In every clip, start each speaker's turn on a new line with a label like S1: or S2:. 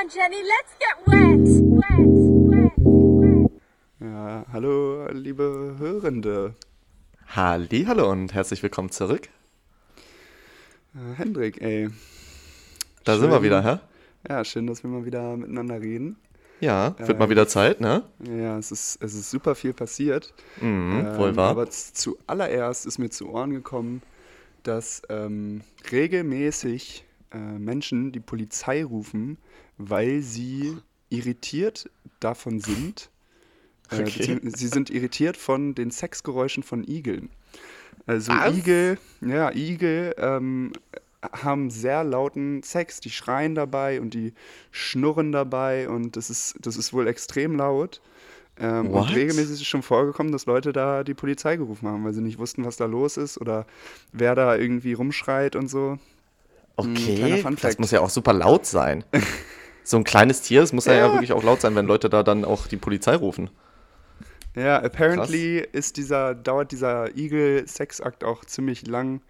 S1: on, Jenny, let's get wet. Wet, wet, wet.
S2: Ja, hallo, liebe Hörende.
S3: Halli, hallo und herzlich willkommen zurück.
S2: Äh, Hendrik, ey.
S3: Da
S2: Schön.
S3: sind wir wieder, hä?
S2: Ja, schön, dass wir mal wieder miteinander reden.
S3: Ja, wird
S2: Äh,
S3: mal wieder Zeit, ne?
S2: Ja, es ist, es ist super viel passiert.
S3: Mhm,
S2: Ähm,
S3: wohl wahr.
S2: Aber zuallererst ist mir zu Ohren gekommen, dass ähm, regelmäßig äh, Menschen die Polizei rufen, weil sie irritiert davon sind. Äh,
S3: Okay.
S2: Sie sind irritiert von den Sexgeräuschen von Igeln. Also
S3: Was?
S2: Igel, ja, Igel ähm, haben sehr lauten Sex. Die schreien dabei und die schnurren dabei und das ist, das ist wohl extrem laut. Ähm, und regelmäßig ist es schon vorgekommen, dass Leute da die Polizei gerufen haben, weil sie nicht wussten, was da los ist oder wer da irgendwie rumschreit und so. kleiner
S3: Okay, das muss ja auch super laut sein. So ein kleines Tier, es muss ja. ja wirklich auch laut sein, wenn Leute da dann auch die Polizei rufen.
S2: Ja, apparently ist dieser, dauert dieser Igel-Sexakt auch ziemlich lang.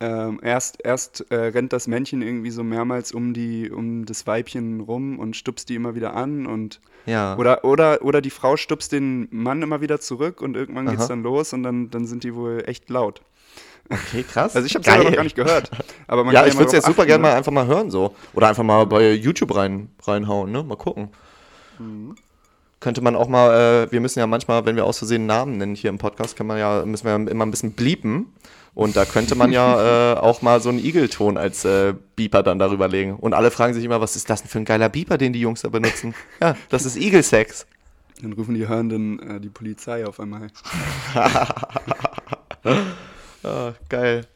S2: Ähm, erst erst äh, rennt das Männchen irgendwie so mehrmals um, die, um das Weibchen rum und stupst die immer wieder an und
S3: Ja.
S2: oder, oder, oder die Frau stupst den Mann immer wieder zurück und irgendwann geht's
S3: Aha.
S2: dann los und dann, dann sind die wohl echt laut.
S3: Okay, krass.
S2: Also ich habe selber noch gar nicht gehört. Aber man
S3: Ja,
S2: kann
S3: ich
S2: mal
S3: würde es jetzt super gerne
S2: ne?
S3: mal einfach mal hören so. Oder einfach mal bei YouTube rein, reinhauen, ne? Mal gucken.
S2: Mhm.
S3: Könnte man auch mal, äh, wir müssen ja manchmal, wenn wir aus Versehen Namen nennen hier im Podcast, kann man ja, müssen wir immer ein bisschen bleepen. Und da könnte man ja äh, auch mal so einen Igelton als äh, Beeper dann darüber legen. Und alle fragen sich immer, was ist das denn für ein geiler Beeper, den die Jungs da benutzen? Ja, das ist Igelsex.
S2: Dann rufen die Hörenden äh, die Polizei auf einmal.
S3: Ah, geil.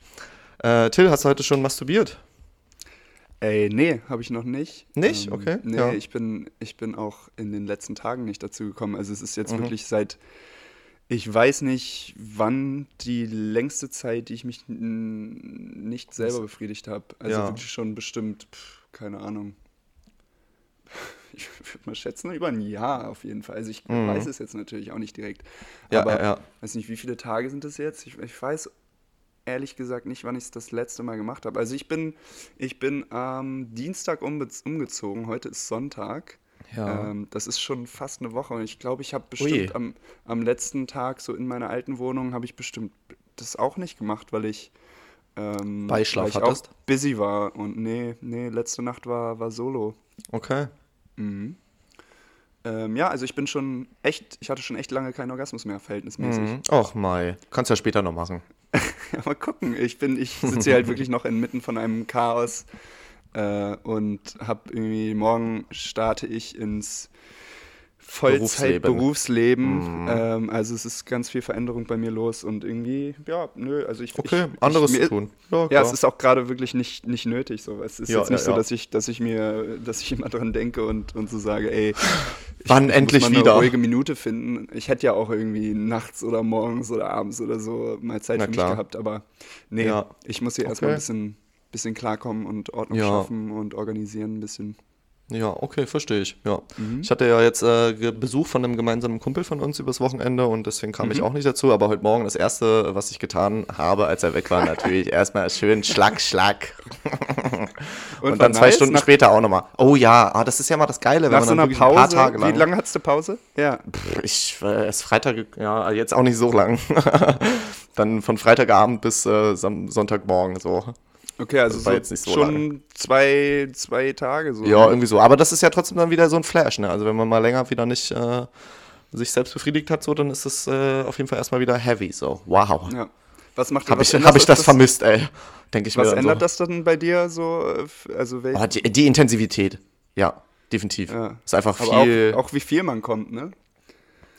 S3: Äh, Till, hast du heute schon masturbiert?
S2: Ey, nee, habe ich noch nicht.
S3: Nicht? Okay,
S2: Nee,
S3: ja.
S2: ich, bin, ich bin auch in den letzten Tagen nicht dazu gekommen. Also es ist jetzt
S3: Mhm.
S2: wirklich seit, ich weiß nicht, wann die längste Zeit, die ich mich nicht selber befriedigt habe. Also
S3: Ja.
S2: wirklich schon bestimmt, pff, keine Ahnung. Ich würde mal schätzen, über ein Jahr auf jeden Fall. Also ich weiß es jetzt natürlich auch nicht direkt.
S3: Mhm. Ja,
S2: aber
S3: ja, ja.
S2: weiß nicht, wie viele Tage sind das jetzt? Ich, ich weiß ehrlich gesagt nicht, wann ich es das letzte Mal gemacht habe. Also ich bin, ich bin am Dienstag umbe umgezogen, heute ist Sonntag.
S3: Ja.
S2: Ähm, das ist schon fast eine Woche und ich glaube, ich habe bestimmt am, am letzten Tag so in meiner alten Wohnung habe ich bestimmt das auch nicht gemacht, weil ich ähm,
S3: Beischlaf
S2: weil ich
S3: hattest?
S2: auch busy war und nee, nee, letzte Nacht war, war Solo.
S3: Okay.
S2: Ähm, ja, also ich bin schon echt, ich hatte schon echt lange keinen Orgasmus mehr, verhältnismäßig.
S3: Mhm. Och, Mai. Kannst ja später noch machen.
S2: Mal gucken. Ich bin, ich sitze halt wirklich noch inmitten von einem Chaos äh, und habe irgendwie morgen starte ich ins Vollzeit-Berufsleben. Ähm, also es ist ganz viel Veränderung bei mir los und irgendwie, ja, nö, also ich.
S3: Okay,
S2: ich,
S3: anderes
S2: ich,
S3: zu tun. Ja,
S2: Ja,
S3: klar.
S2: es ist auch gerade wirklich nicht, nicht nötig. So. Es ist
S3: Ja,
S2: jetzt nicht
S3: ja,
S2: so, dass ich, dass ich mir, dass ich immer dran denke und, und so sage, ey, ich,
S3: Wann
S2: ich
S3: endlich
S2: muss mal
S3: wieder?
S2: eine ruhige Minute finden. Ich hätte ja auch irgendwie nachts oder morgens oder abends oder so mal Zeit
S3: Na
S2: für
S3: klar.
S2: mich gehabt, aber nee, ich muss hier erstmal
S3: Okay.
S2: ein bisschen, bisschen klarkommen und Ordnung schaffen und organisieren ein bisschen.
S3: Ja, okay, verstehe ich. Ja.
S2: Mhm.
S3: Ich hatte ja jetzt äh, Besuch von einem gemeinsamen Kumpel von uns übers Wochenende und deswegen kam
S2: Mhm.
S3: ich auch nicht dazu. Aber heute Morgen das erste, was ich getan habe, als er weg war, natürlich erstmal schön Schlag, Schlag. Und,
S2: war
S3: dann zwei? Stunden
S2: Nach-
S3: später auch nochmal. Oh ja, ah, das ist ja mal das Geile, wenn
S2: Nach
S3: man
S2: so
S3: dann
S2: einer
S3: wirklich ein paar
S2: Pause,
S3: Tage lang.
S2: wie lange hattest du Pause? Ja.
S3: Pff, Ich äh, erst Freitag, ja, jetzt auch nicht so lang. dann von Freitagabend bis äh, Sonntagmorgen so.
S2: Okay, also so
S3: so
S2: schon zwei, zwei Tage so.
S3: Ja, irgendwie so. Aber das ist ja trotzdem dann wieder so ein Flash, ne? Also wenn man mal länger wieder nicht äh, sich selbst befriedigt hat, so, dann ist es äh, auf jeden Fall erstmal wieder heavy. So, wow.
S2: Ja. Was macht
S3: Habe
S2: was
S3: ich, hab ich das vermisst, ey. Denke ich
S2: Was
S3: mir dann
S2: ändert
S3: so.
S2: das dann bei dir so? äh, Also
S3: Oh, die, die Intensivität. Ja, definitiv.
S2: ja.
S3: Ist einfach
S2: Aber
S3: viel.
S2: auch, auch wie viel man kommt, ne?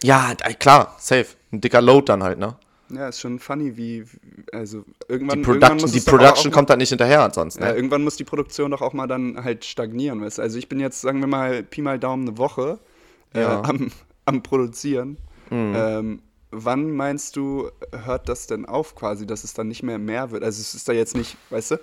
S3: ja, klar, safe. Ein dicker Load dann halt, ne?
S2: Ja, ist schon funny, wie, also
S3: Die
S2: irgendwann, irgendwann
S3: Production,
S2: muss
S3: die Production kommt dann nicht hinterher ansonsten,
S2: Ja,
S3: ne?
S2: irgendwann muss die Produktion doch auch mal dann halt stagnieren, weißt du? Also ich bin jetzt, sagen wir mal, Pi mal Daumen eine Woche äh,
S3: Ja. Mhm.
S2: am, am Produzieren. Ähm, wann meinst du, hört das denn auf quasi, dass es dann nicht mehr mehr wird? Also es ist da jetzt nicht, weißt du?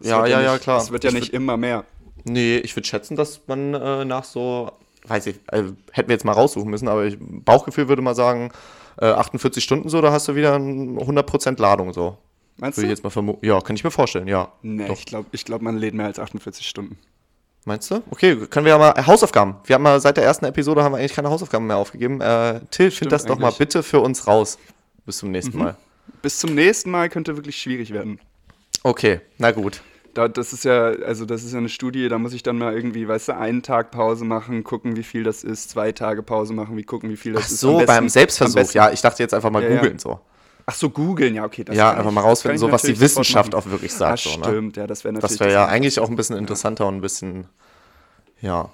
S3: Ja, ja, ja,
S2: nicht,
S3: klar.
S2: Es wird ja
S3: Ich
S2: nicht immer mehr.
S3: Nee, ich würde schätzen, dass man äh, nach so, weiß ich, äh, hätten wir jetzt mal raussuchen müssen, aber ich, Bauchgefühl würde mal sagen, äh, 48 Stunden so, da hast du wieder ein 100% Ladung so.
S2: Meinst
S3: Würde ich
S2: du?
S3: jetzt mal. Ja, kann ich mir vorstellen, ja.
S2: Nee,
S3: Doch.
S2: ich glaube, ich glaub, man lädt mehr als 48 Stunden.
S3: Meinst du? Okay, können wir ja mal. Äh, Hausaufgaben. Wir haben mal seit der ersten Episode haben wir eigentlich keine Hausaufgaben mehr aufgegeben. Äh, Till, find das doch mal
S2: eigentlich.
S3: bitte für uns raus. Bis zum nächsten Mal.
S2: Bis zum nächsten Mal könnte wirklich schwierig werden.
S3: Okay, na gut.
S2: Da, das ist ja, also das ist ja eine Studie, da muss ich dann mal irgendwie, weißt du, einen Tag Pause machen, gucken, wie viel das ist, zwei Tage Pause machen, wie gucken, wie viel das
S3: Ach
S2: ist.
S3: so, beim
S2: besten- am
S3: Selbstversuch. Ja, ich dachte jetzt einfach mal
S2: Ja, ja.
S3: googeln so.
S2: Ach so, googeln, ja, okay. Das
S3: Ja, einfach
S2: ich-
S3: mal
S2: das
S3: rausfinden, so was die Wissenschaft auch wirklich sagt. so, ne?
S2: stimmt, ja, das wäre natürlich.
S3: Das wäre ja
S2: das-
S3: eigentlich auch ein bisschen interessanter und ein bisschen, ja,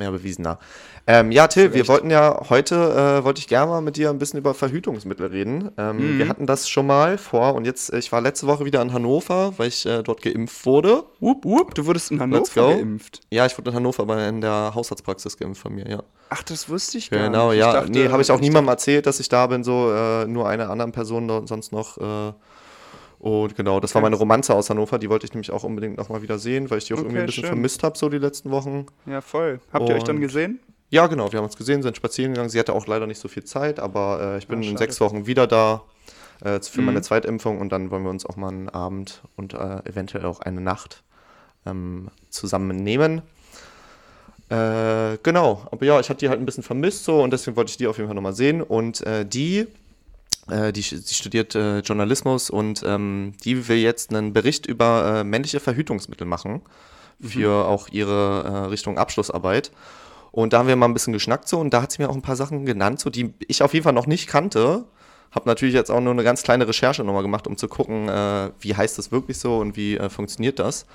S3: mehr bewiesener. Ähm, ja, Till, wir wollten ja heute, äh, wollte ich gerne mal mit dir ein bisschen über Verhütungsmittel reden. Ähm,
S2: Mhm.
S3: Wir hatten das schon mal vor und jetzt, äh, ich war letzte Woche wieder in Hannover, weil ich äh, dort geimpft wurde. Wupp, wupp.
S2: Du wurdest in Hannover geimpft.
S3: Ja, ich wurde in Hannover bei, in der Hausarztpraxis geimpft von mir, ja.
S2: Ach, das wusste ich gar
S3: Genau,
S2: nicht.
S3: ja.
S2: Ich dachte,
S3: nee, habe ich auch niemandem erzählt, dass ich da bin, so äh, nur einer anderen Person sonst noch. Und genau, das war
S2: Okay.
S3: meine Romanze aus Hannover, die wollte ich nämlich auch unbedingt nochmal wieder sehen, weil ich die auch irgendwie
S2: Okay,
S3: ein bisschen
S2: schön.
S3: vermisst habe, so die letzten Wochen.
S2: Ja, voll. Habt ihr euch dann
S3: Und-
S2: gesehen?
S3: Ja, genau, wir haben uns gesehen, sind spazieren gegangen. Sie hatte auch leider nicht so viel Zeit, aber äh, ich bin
S2: Ah,
S3: in sechs Wochen wieder da äh, für
S2: Mhm.
S3: meine Zweitimpfung und dann wollen wir uns auch mal einen Abend und äh, eventuell auch eine Nacht ähm, zusammen nehmen. Äh, genau, aber ja, ich hatte die halt ein bisschen vermisst so und deswegen wollte ich die auf jeden Fall nochmal sehen. Und äh, die, äh, die, sie studiert äh, Journalismus und ähm, die will jetzt einen Bericht über äh, männliche Verhütungsmittel machen für auch ihre äh, Richtung Abschlussarbeit. Und da haben wir mal ein bisschen geschnackt so und da hat sie mir auch ein paar Sachen genannt, so die ich auf jeden Fall noch nicht kannte. Habe natürlich jetzt auch nur eine ganz kleine Recherche nochmal gemacht, um zu gucken, äh, wie heißt das wirklich so und wie äh, funktioniert das.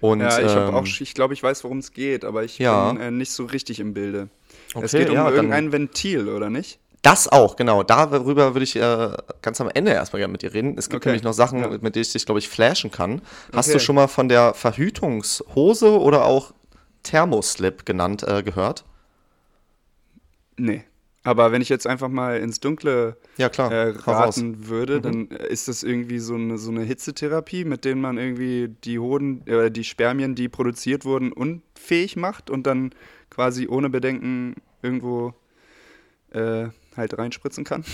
S3: Und,
S2: ja, ich
S3: ähm,
S2: auch, ich glaube, ich weiß, worum es geht, aber ich
S3: Ja.
S2: bin nicht so richtig im Bilde. es
S3: Okay,
S2: geht um
S3: ja,
S2: irgendein Ventil, oder nicht?
S3: Das auch, genau. Darüber würde ich äh, ganz am Ende erstmal gerne mit dir reden. Es gibt
S2: Okay,
S3: nämlich noch Sachen,
S2: ja.
S3: mit denen ich dich, glaube ich, flashen kann. Hast
S2: Okay.
S3: du schon mal von der Verhütungshose oder auch Thermoslip genannt äh, gehört?
S2: Nee. Aber wenn ich jetzt einfach mal ins Dunkle
S3: Ja,
S2: äh, raten würde,
S3: Mhm.
S2: dann ist das irgendwie so eine, so eine Hitzetherapie, mit denen man irgendwie die Hoden, äh, die Spermien, die produziert wurden, unfähig macht und dann quasi ohne Bedenken irgendwo äh, halt reinspritzen kann.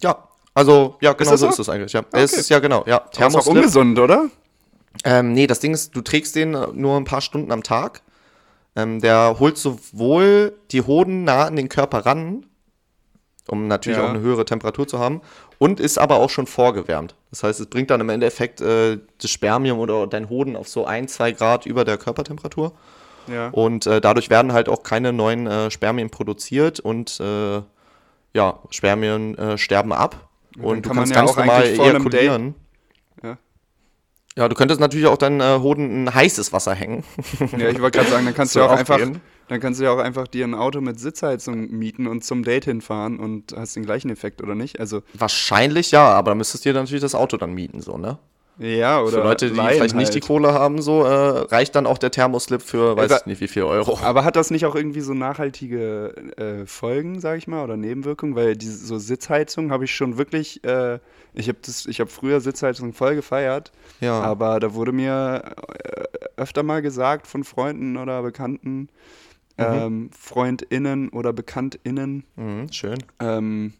S3: Ja, also, ja, genau
S2: das
S3: so
S2: so?
S3: ist es eigentlich. Ja.
S2: Ah,
S3: Es
S2: okay.
S3: ist ja genau, ja.
S2: Aber ist auch ungesund, oder?
S3: Ähm, nee, das Ding ist, du trägst den äh, nur ein paar Stunden am Tag. Ähm, der holt sowohl die Hoden nah an den Körper ran, um natürlich
S2: Ja.
S3: auch eine höhere Temperatur zu haben, und ist aber auch schon vorgewärmt. Das heißt, es bringt dann im Endeffekt äh, das Spermium oder dein Hoden auf so ein, zwei Grad über der Körpertemperatur.
S2: Ja.
S3: Und äh, dadurch werden halt auch keine neuen äh, Spermien produziert und äh, ja, Spermien äh, sterben ab.
S2: dann
S3: Und du
S2: kann man
S3: kannst
S2: ja
S3: ganz
S2: auch
S3: normal ejakulieren.
S2: Ja.
S3: Ja, du könntest natürlich auch deinen äh, Hoden in heißes Wasser hängen.
S2: Ja, ich wollte gerade sagen, dann kannst du ja auch
S3: auch
S2: einfach, dann kannst du ja auch einfach dir ein Auto mit Sitzheizung mieten und zum Date hinfahren und hast den gleichen Effekt, oder nicht? Also,
S3: Wahrscheinlich ja, aber dann müsstest du dir natürlich das Auto dann mieten, so, ne?
S2: Ja, oder
S3: Für Leute, die
S2: leihen
S3: vielleicht nicht die
S2: halt.
S3: Kohle haben, so, äh, reicht dann auch der Thermoslip für, weiß
S2: Aber-
S3: ich nicht, wie viel Euro.
S2: Aber hat das nicht auch irgendwie so nachhaltige äh, Folgen, sag ich mal, oder Nebenwirkungen? Weil diese so Sitzheizung habe ich schon wirklich, äh, ich habe das, ich habe früher Sitzheizung voll gefeiert,
S3: Ja.
S2: aber da wurde mir äh, öfter mal gesagt von Freunden oder Bekannten, ähm, FreundInnen oder BekanntInnen,
S3: Mhm, schön.
S2: ähm,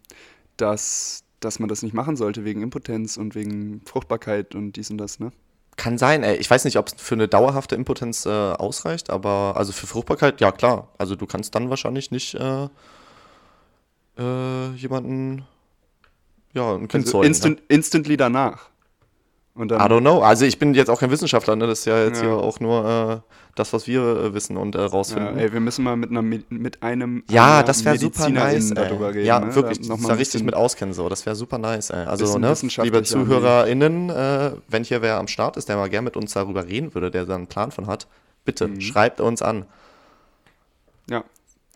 S2: dass, dass man das nicht machen sollte wegen Impotenz und wegen Fruchtbarkeit und dies und das, ne?
S3: Kann sein, ey. Ich weiß nicht, ob es für eine dauerhafte Impotenz äh, ausreicht, aber also für Fruchtbarkeit, ja klar. Also du kannst dann wahrscheinlich nicht äh, äh, jemanden, ja, ein Kind
S2: Also
S3: zeugen.
S2: instant, instantly danach. Und
S3: ne? I
S2: dann,
S3: don't know. Also ich bin jetzt auch kein Wissenschaftler, ne? Das ist ja jetzt
S2: Ja.
S3: hier auch nur äh, das, was wir äh, wissen und äh,
S2: ja,
S3: rausfinden.
S2: ey, wir müssen mal mit, einer, mit, einem
S3: Ja, das wäre super nice.
S2: Darüber reden.
S3: ja,
S2: ne?
S3: wirklich,
S2: Da mal
S3: da richtig mit auskennen. So. Das wäre super nice. Ey. Also, ne, liebe ZuhörerInnen, äh, wenn hier wer am Start ist, der mal gern mit uns darüber reden würde, der da einen Plan von hat, bitte
S2: Mhm.
S3: schreibt uns an.
S2: Ja.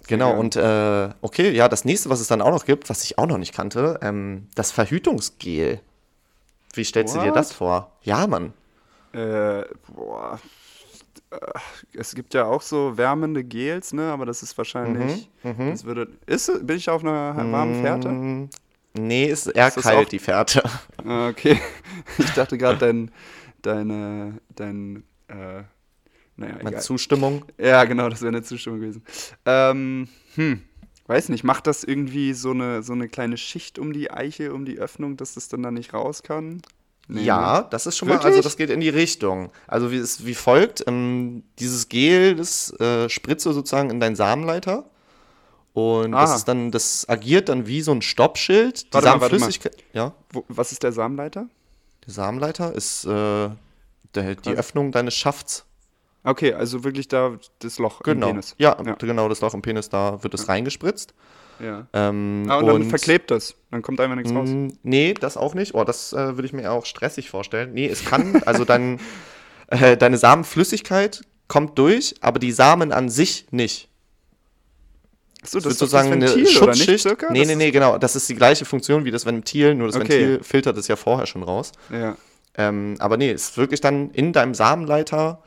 S3: Genau,
S2: gern.
S3: und äh, okay, ja, das nächste, was es dann auch noch gibt, was ich auch noch nicht kannte, ähm, das Verhütungsgel. Wie stellst du dir
S2: What?
S3: das vor? Ja, Mann.
S2: Äh, boah. Äh, Es gibt ja auch so wärmende Gels, ne? Aber das ist wahrscheinlich.
S3: Mhm,
S2: Das würde, ist, bin ich auf einer warmen Fährte?
S3: Mm, Nee, ist eher
S2: Ist
S3: kalt, die Fährte.
S2: Ah, Okay. Ich dachte gerade, dein, deine, dein, äh, naja,
S3: Meine. Zustimmung.
S2: Ja, genau, das wäre eine Zustimmung gewesen. Ähm, hm, weiß nicht, macht das irgendwie so eine, so eine kleine Schicht um die Eiche, um die Öffnung, dass das dann da nicht raus kann? Nee,
S3: ja,
S2: ne?
S3: das ist schon mal,
S2: Wirklich?
S3: also das geht in die Richtung. Also wie, es, wie folgt, ähm, dieses Gel, das äh, spritzt du sozusagen in deinen Samenleiter. Und
S2: Ah.
S3: das ist dann, das agiert dann wie so ein Stoppschild. Die
S2: Warte mal, warte mal.
S3: Samenflüssigkeit. Ja,
S2: Wo, was ist der Samenleiter?
S3: der Samenleiter ist äh, der, die. Öffnung deines Schafts.
S2: Okay, also wirklich da das Loch
S3: Genau.
S2: im Penis.
S3: Ja,
S2: Ja.
S3: genau, das Loch im Penis, da wird es reingespritzt.
S2: Ja.
S3: Ähm,
S2: Ah, und, dann verklebt das. Dann kommt einfach nichts raus.
S3: Mm, Nee, das auch nicht. Oh, das äh, würde ich mir auch stressig vorstellen. Nee, es kann, also dein, äh, deine Samenflüssigkeit kommt durch, aber die Samen an sich nicht.
S2: Achso,
S3: Das
S2: das ist
S3: sozusagen
S2: das
S3: eine
S2: Ventil, oder nicht,
S3: Schutzschicht. nee, nee, nee, genau. Das ist die gleiche Funktion wie das Ventil, nur das
S2: Okay.
S3: Ventil filtert es ja vorher schon raus.
S2: Ja.
S3: Ähm, aber nee, es ist wirklich dann in deinem Samenleiter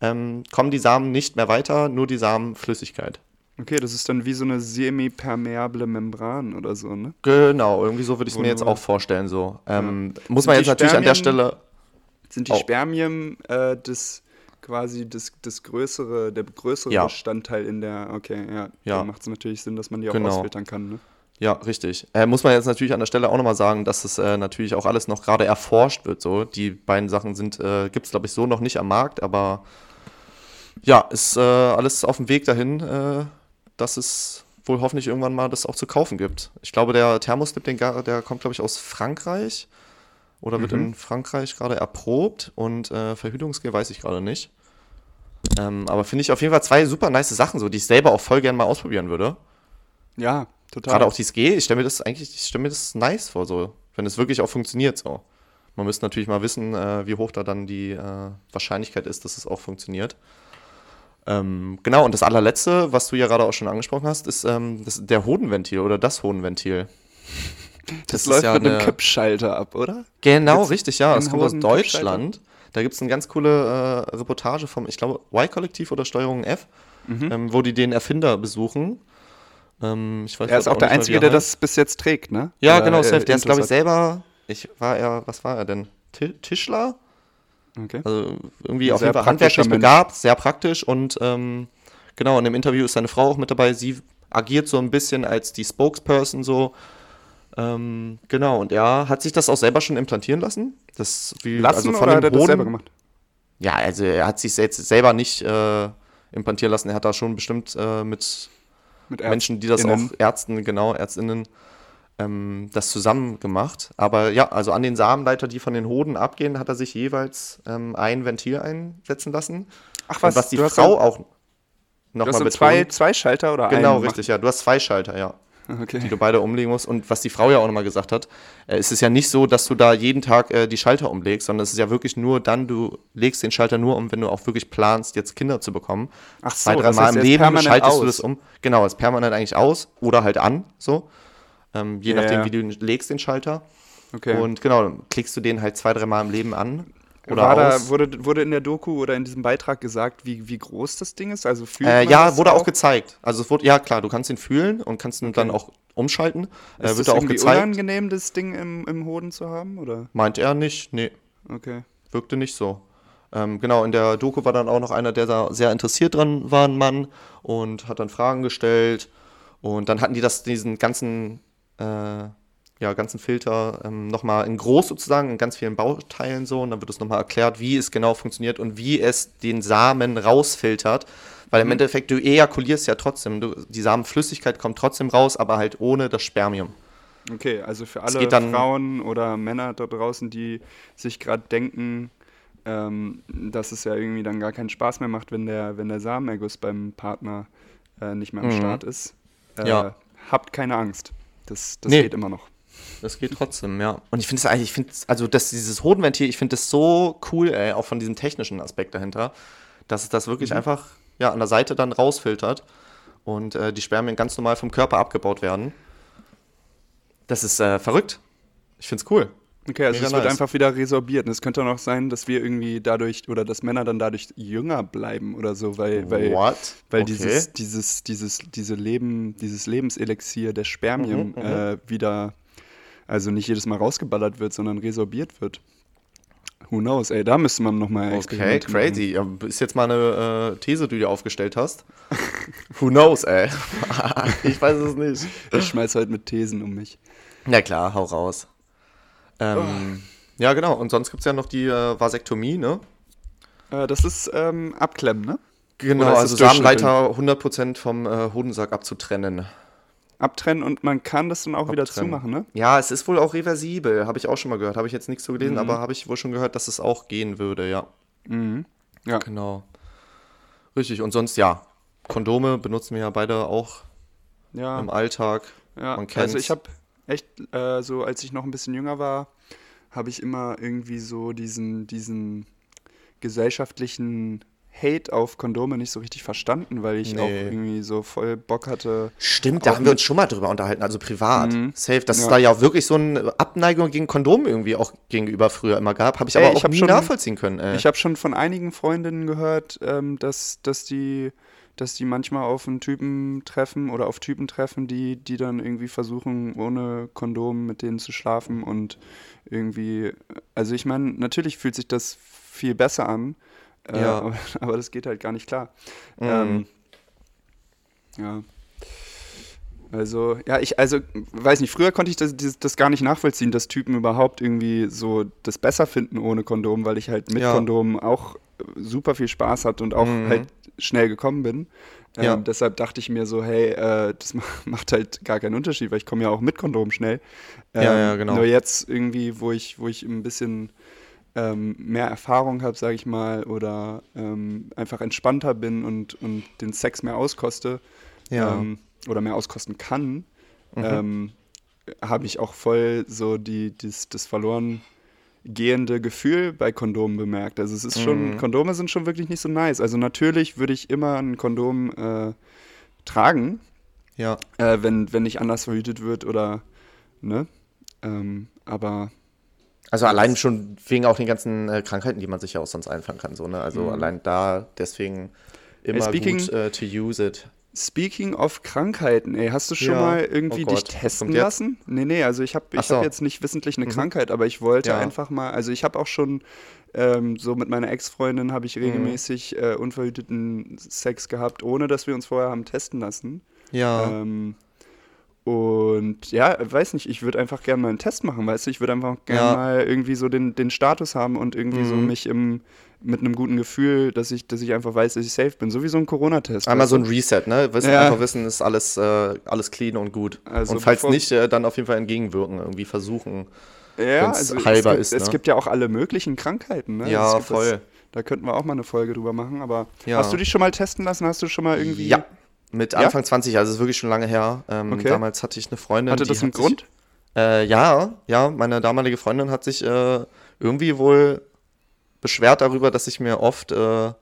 S3: ähm, kommen die Samen nicht mehr weiter, nur die Samenflüssigkeit.
S2: Okay, das ist dann wie so eine semipermeable Membran oder so, ne?
S3: Genau, irgendwie so würde ich es mir jetzt auch vorstellen. So. Ähm, Muss
S2: Sind
S3: man jetzt natürlich an der
S2: Spermien-
S3: Stelle.
S2: Sind die
S3: Oh.
S2: Spermien äh, das quasi das, das größere, der größere
S3: Ja.
S2: Bestandteil in der, okay, ja,
S3: Ja.
S2: da macht es natürlich Sinn, dass man die auch
S3: Genau.
S2: ausfiltern kann, ne?
S3: Ja, richtig. Äh, muss man jetzt natürlich an der Stelle auch nochmal sagen, dass es äh, natürlich auch alles noch gerade erforscht wird. So. Die beiden Sachen sind, äh, gibt es, glaube ich, so noch nicht am Markt, aber ja, ist äh, alles auf dem Weg dahin, äh, dass es wohl hoffentlich irgendwann mal das auch zu kaufen gibt. Ich glaube, der Thermoslip, den, der kommt, glaube ich, aus Frankreich oder wird in Frankreich gerade erprobt und äh, Verhütungsgel weiß ich gerade nicht. Ähm, aber finde ich auf jeden Fall zwei super nice Sachen, so, die ich selber auch voll gerne mal ausprobieren würde.
S2: Ja, total.
S3: Gerade auch dieses G, ich stelle mir das eigentlich, ich stelle mir das nice vor, so, wenn es wirklich auch funktioniert so. Man müsste natürlich mal wissen, äh, wie hoch da dann die äh, Wahrscheinlichkeit ist, dass es auch funktioniert. Ähm, genau, und das allerletzte, was du ja gerade auch schon angesprochen hast, ist ähm, das, der Hodenventil oder das Hodenventil.
S2: das,
S3: ist
S2: läuft
S3: ja
S2: mit einem
S3: eine-
S2: Kippschalter ab, oder?
S3: Genau,
S2: Gibt's
S3: richtig, ja. Es kommt aus Deutschland. Da gibt es eine ganz coole äh, Reportage vom, ich glaube, Y-Kollektiv oder Steuerung F,
S2: Mhm.
S3: ähm, wo die den Erfinder besuchen. Ähm, ich weiß
S2: Er ist
S3: grad
S2: auch der Einzige,
S3: er
S2: der
S3: heißt.
S2: das bis jetzt trägt, ne?
S3: Ja,
S2: Oder,
S3: genau,
S2: äh.
S3: Der ist, glaube ich, selber. Ich war er, was war er denn? Ti- Tischler?
S2: Okay.
S3: Also irgendwie
S2: Ein
S3: auf
S2: sehr
S3: jeden Fall handwerklich
S2: Mensch.
S3: begabt, sehr praktisch und ähm, genau, in dem Interview ist seine Frau auch mit dabei. Sie agiert so ein bisschen als die Spokesperson so. Ähm, genau, und er hat sich das auch selber schon implantieren lassen. Das wie,
S2: Lassen
S3: also von
S2: oder hat er das selber gemacht?
S3: Ja, also er hat sich jetzt selber nicht äh, implantieren lassen. Er hat da schon bestimmt äh, mit
S2: Mit
S3: Menschen, die das auch Ärzten, genau, Ärztinnen, ähm, das zusammen gemacht. Aber ja, also an den Samenleiter, die von den Hoden abgehen, hat er sich jeweils ähm, ein Ventil einsetzen lassen.
S2: Ach
S3: Und was die
S2: du
S3: Frau
S2: so-
S3: auch
S2: Du
S3: nochmal
S2: hast
S3: betont.
S2: zwei, zwei Schalter oder
S3: genau, richtig, ja. Du hast zwei Schalter, ja,
S2: Okay.
S3: die du beide umlegen musst. Und was die Frau ja auch nochmal gesagt hat, äh, es ist ja nicht so, dass du da jeden Tag äh, die Schalter umlegst, sondern es ist ja wirklich nur dann, du legst den Schalter nur um, wenn du auch wirklich planst, jetzt Kinder zu bekommen.
S2: Ach
S3: Zwei,
S2: so,
S3: drei
S2: das
S3: Mal im Leben schaltest du
S2: aus.
S3: das um. Genau, ist permanent eigentlich aus oder halt an, so. Ähm, je
S2: Ja,
S3: nachdem, wie du ihn legst, den Schalter.
S2: okay.
S3: Und genau, dann klickst du den halt zwei, drei Mal im Leben an. Oder
S2: War da, wurde, wurde in der Doku oder in diesem Beitrag gesagt, wie, wie groß das Ding ist? Also fühlt
S3: äh, ja, wurde auch gezeigt. Also es wurde, ja klar, du kannst ihn fühlen und kannst ihn dann auch umschalten. Äh,
S2: Ist
S3: wird
S2: das
S3: da auch gezeigt.
S2: unangenehm, das Ding im, im Hoden zu haben? Oder?
S3: Meint er nicht, nee,
S2: Okay.
S3: wirkte nicht so. Ähm, genau, in der Doku war dann auch noch einer, der da sehr interessiert dran war, ein Mann, und hat dann Fragen gestellt. Und dann hatten die das, diesen ganzen, äh, ja, ganzen Filter ähm, nochmal in groß sozusagen, in ganz vielen Bauteilen so. Und dann wird es nochmal erklärt, wie es genau funktioniert und wie es den Samen rausfiltert. Weil im
S2: Mhm.
S3: Endeffekt, du ejakulierst ja trotzdem. Du, die Samenflüssigkeit kommt trotzdem raus, aber halt ohne das Spermium.
S2: Okay, also für alle Frauen oder Männer da draußen, die sich gerade denken, ähm, dass es ja irgendwie dann gar keinen Spaß mehr macht, wenn der, wenn der Samenerguss beim Partner äh, nicht mehr am
S3: Mhm.
S2: Start ist. Äh,
S3: Ja.
S2: Habt keine Angst. Das, das
S3: Nee.
S2: geht immer noch.
S3: Das geht trotzdem, ja. Und ich finde es eigentlich, ich finde, also das, dieses Hodenventil, ich finde das so cool, ey, auch von diesem technischen Aspekt dahinter, dass es das wirklich einfach ja, an der Seite dann rausfiltert und äh, die Spermien ganz normal vom Körper abgebaut werden. Das ist äh, verrückt. Ich finde es cool.
S2: Okay, also es wird
S3: nice.
S2: einfach wieder resorbiert. Und es könnte auch noch sein, dass wir irgendwie dadurch oder dass Männer dann dadurch jünger bleiben oder so, weil, weil,
S3: What?
S2: weil
S3: Okay.
S2: dieses, dieses, dieses, diese Leben, dieses Lebenselixier der Spermien
S3: Mhm, mhm.
S2: äh, wieder, also nicht jedes Mal rausgeballert wird, sondern resorbiert wird. Who knows, ey, da müsste man nochmal
S3: Okay, crazy. Ja, Ist jetzt mal eine äh, These, die du dir aufgestellt hast. Who knows, ey? ich weiß es nicht.
S2: Ich schmeiß heute mit Thesen um mich.
S3: Na klar, hau raus. Ähm, Ja, genau. Und sonst gibt es ja noch die äh, Vasektomie, ne?
S2: Äh, das ist ähm, Abklemmen, ne?
S3: Genau, also? Samenleiter 100% vom äh, Hodensack abzutrennen.
S2: Abtrennen und man kann das dann auch wieder
S3: Abtrennen.
S2: zumachen, ne?
S3: Ja, es ist wohl auch reversibel, habe ich auch schon mal gehört. Habe ich jetzt nichts so
S2: Mhm.
S3: gelesen, aber habe ich wohl schon gehört, dass es auch gehen würde, ja.
S2: Ja.
S3: Genau. Richtig, und sonst ja. Kondome benutzen wir ja beide auch
S2: Ja.
S3: im Alltag.
S2: Ja,
S3: Man kennt's.
S2: also ich habe echt, äh, so als ich noch ein bisschen jünger war, habe ich immer irgendwie so diesen, diesen gesellschaftlichen Hate auf Kondome nicht so richtig verstanden, weil ich auch
S3: Nee.
S2: irgendwie so voll Bock hatte.
S3: Stimmt, da
S2: Auch
S3: haben wir uns schon mal drüber unterhalten, also privat.
S2: Mhm.
S3: Safe, dass es
S2: Ja.
S3: da ja wirklich so eine Abneigung gegen Kondome irgendwie auch gegenüber früher immer gab. Habe ich aber
S2: Ey, ich
S3: auch
S2: hab
S3: nie
S2: schon-
S3: nachvollziehen können. Ey.
S2: Ich habe schon von einigen Freundinnen gehört, ähm, dass, dass die dass die manchmal auf einen Typen treffen oder auf Typen treffen, die, die dann irgendwie versuchen, ohne Kondom mit denen zu schlafen und irgendwie, also ich meine, natürlich fühlt sich das viel besser an, äh,
S3: Ja.
S2: aber, aber das geht halt gar nicht klar.
S3: Mhm.
S2: Ähm, ja. Also, ja, ich, also, weiß nicht, früher konnte ich das, das, das gar nicht nachvollziehen, dass Typen überhaupt irgendwie so das besser finden ohne Kondom, weil ich halt mit
S3: Ja.
S2: Kondom auch super viel Spaß hatte und auch
S3: Mhm.
S2: halt schnell gekommen bin. Ähm,
S3: Ja.
S2: Deshalb dachte ich mir so, hey, äh, das ma- macht halt gar keinen Unterschied, weil ich komme ja auch mit Kondom schnell. Ähm,
S3: Ja, ja, genau.
S2: Nur jetzt irgendwie, wo ich, wo ich ein bisschen ähm, mehr Erfahrung habe, sage ich mal, oder ähm, einfach entspannter bin und, und den Sex mehr auskoste
S3: Ja.
S2: ähm, oder mehr auskosten kann,
S3: Mhm.
S2: ähm, habe ich auch voll so die, das, das verloren gehende Gefühl bei Kondomen bemerkt. Also es ist schon,
S3: Mhm.
S2: Kondome sind schon wirklich nicht so nice. Also natürlich würde ich immer ein Kondom äh, tragen,
S3: ja.
S2: äh, wenn, wenn nicht anders verhütet wird oder, ne? Ähm, aber
S3: Also allein schon wegen auch den ganzen äh, Krankheiten, die man sich ja auch sonst einfangen kann. So, ne? Also allein da deswegen immer
S2: speaking-
S3: gut äh, to use it.
S2: Speaking of Krankheiten, ey, hast du schon
S3: Ja.
S2: mal irgendwie
S3: Oh
S2: dich testen lassen? Nee, nee, also ich habe ich
S3: so.
S2: hab jetzt nicht wissentlich eine
S3: Mhm.
S2: Krankheit, aber ich wollte
S3: Ja.
S2: einfach mal, also ich habe auch schon ähm, so mit meiner Ex-Freundin habe ich
S3: Mhm.
S2: regelmäßig äh, unverhüteten Sex gehabt, ohne dass wir uns vorher haben testen lassen.
S3: Ja.
S2: Ähm, und ja, weiß nicht, ich würde einfach gerne mal einen Test machen, weißt du? Ich würde einfach gerne
S3: Ja.
S2: mal irgendwie so den, den Status haben und irgendwie so
S3: Mhm.
S2: mich im, mit einem guten Gefühl, dass ich, dass ich einfach weiß, dass ich safe bin. So wie so ein Corona-Test.
S3: Einmal
S2: weißt
S3: so ein Reset, ne? Wissen,
S2: Ja.
S3: Einfach wissen, ist alles, äh, alles clean und gut.
S2: Also
S3: und falls nicht, äh, dann auf jeden Fall entgegenwirken, irgendwie versuchen.
S2: Ja,
S3: wenn's
S2: also es gibt,
S3: ist,
S2: Es
S3: ne?
S2: gibt ja auch alle möglichen Krankheiten, ne?
S3: Ja,
S2: es
S3: voll.
S2: Das, da könnten wir auch mal eine Folge drüber machen, aber
S3: Ja.
S2: hast du dich schon mal testen lassen? Hast du schon mal irgendwie.
S3: Ja. Mit
S2: Ja?
S3: Anfang 20, also es ist wirklich schon lange her. Ähm,
S2: Okay.
S3: Damals hatte ich eine Freundin.
S2: Hatte das einen
S3: hat sich-
S2: Grund?
S3: Äh, ja, ja, meine damalige Freundin hat sich äh, irgendwie wohl beschwert darüber, dass ich mir oft äh,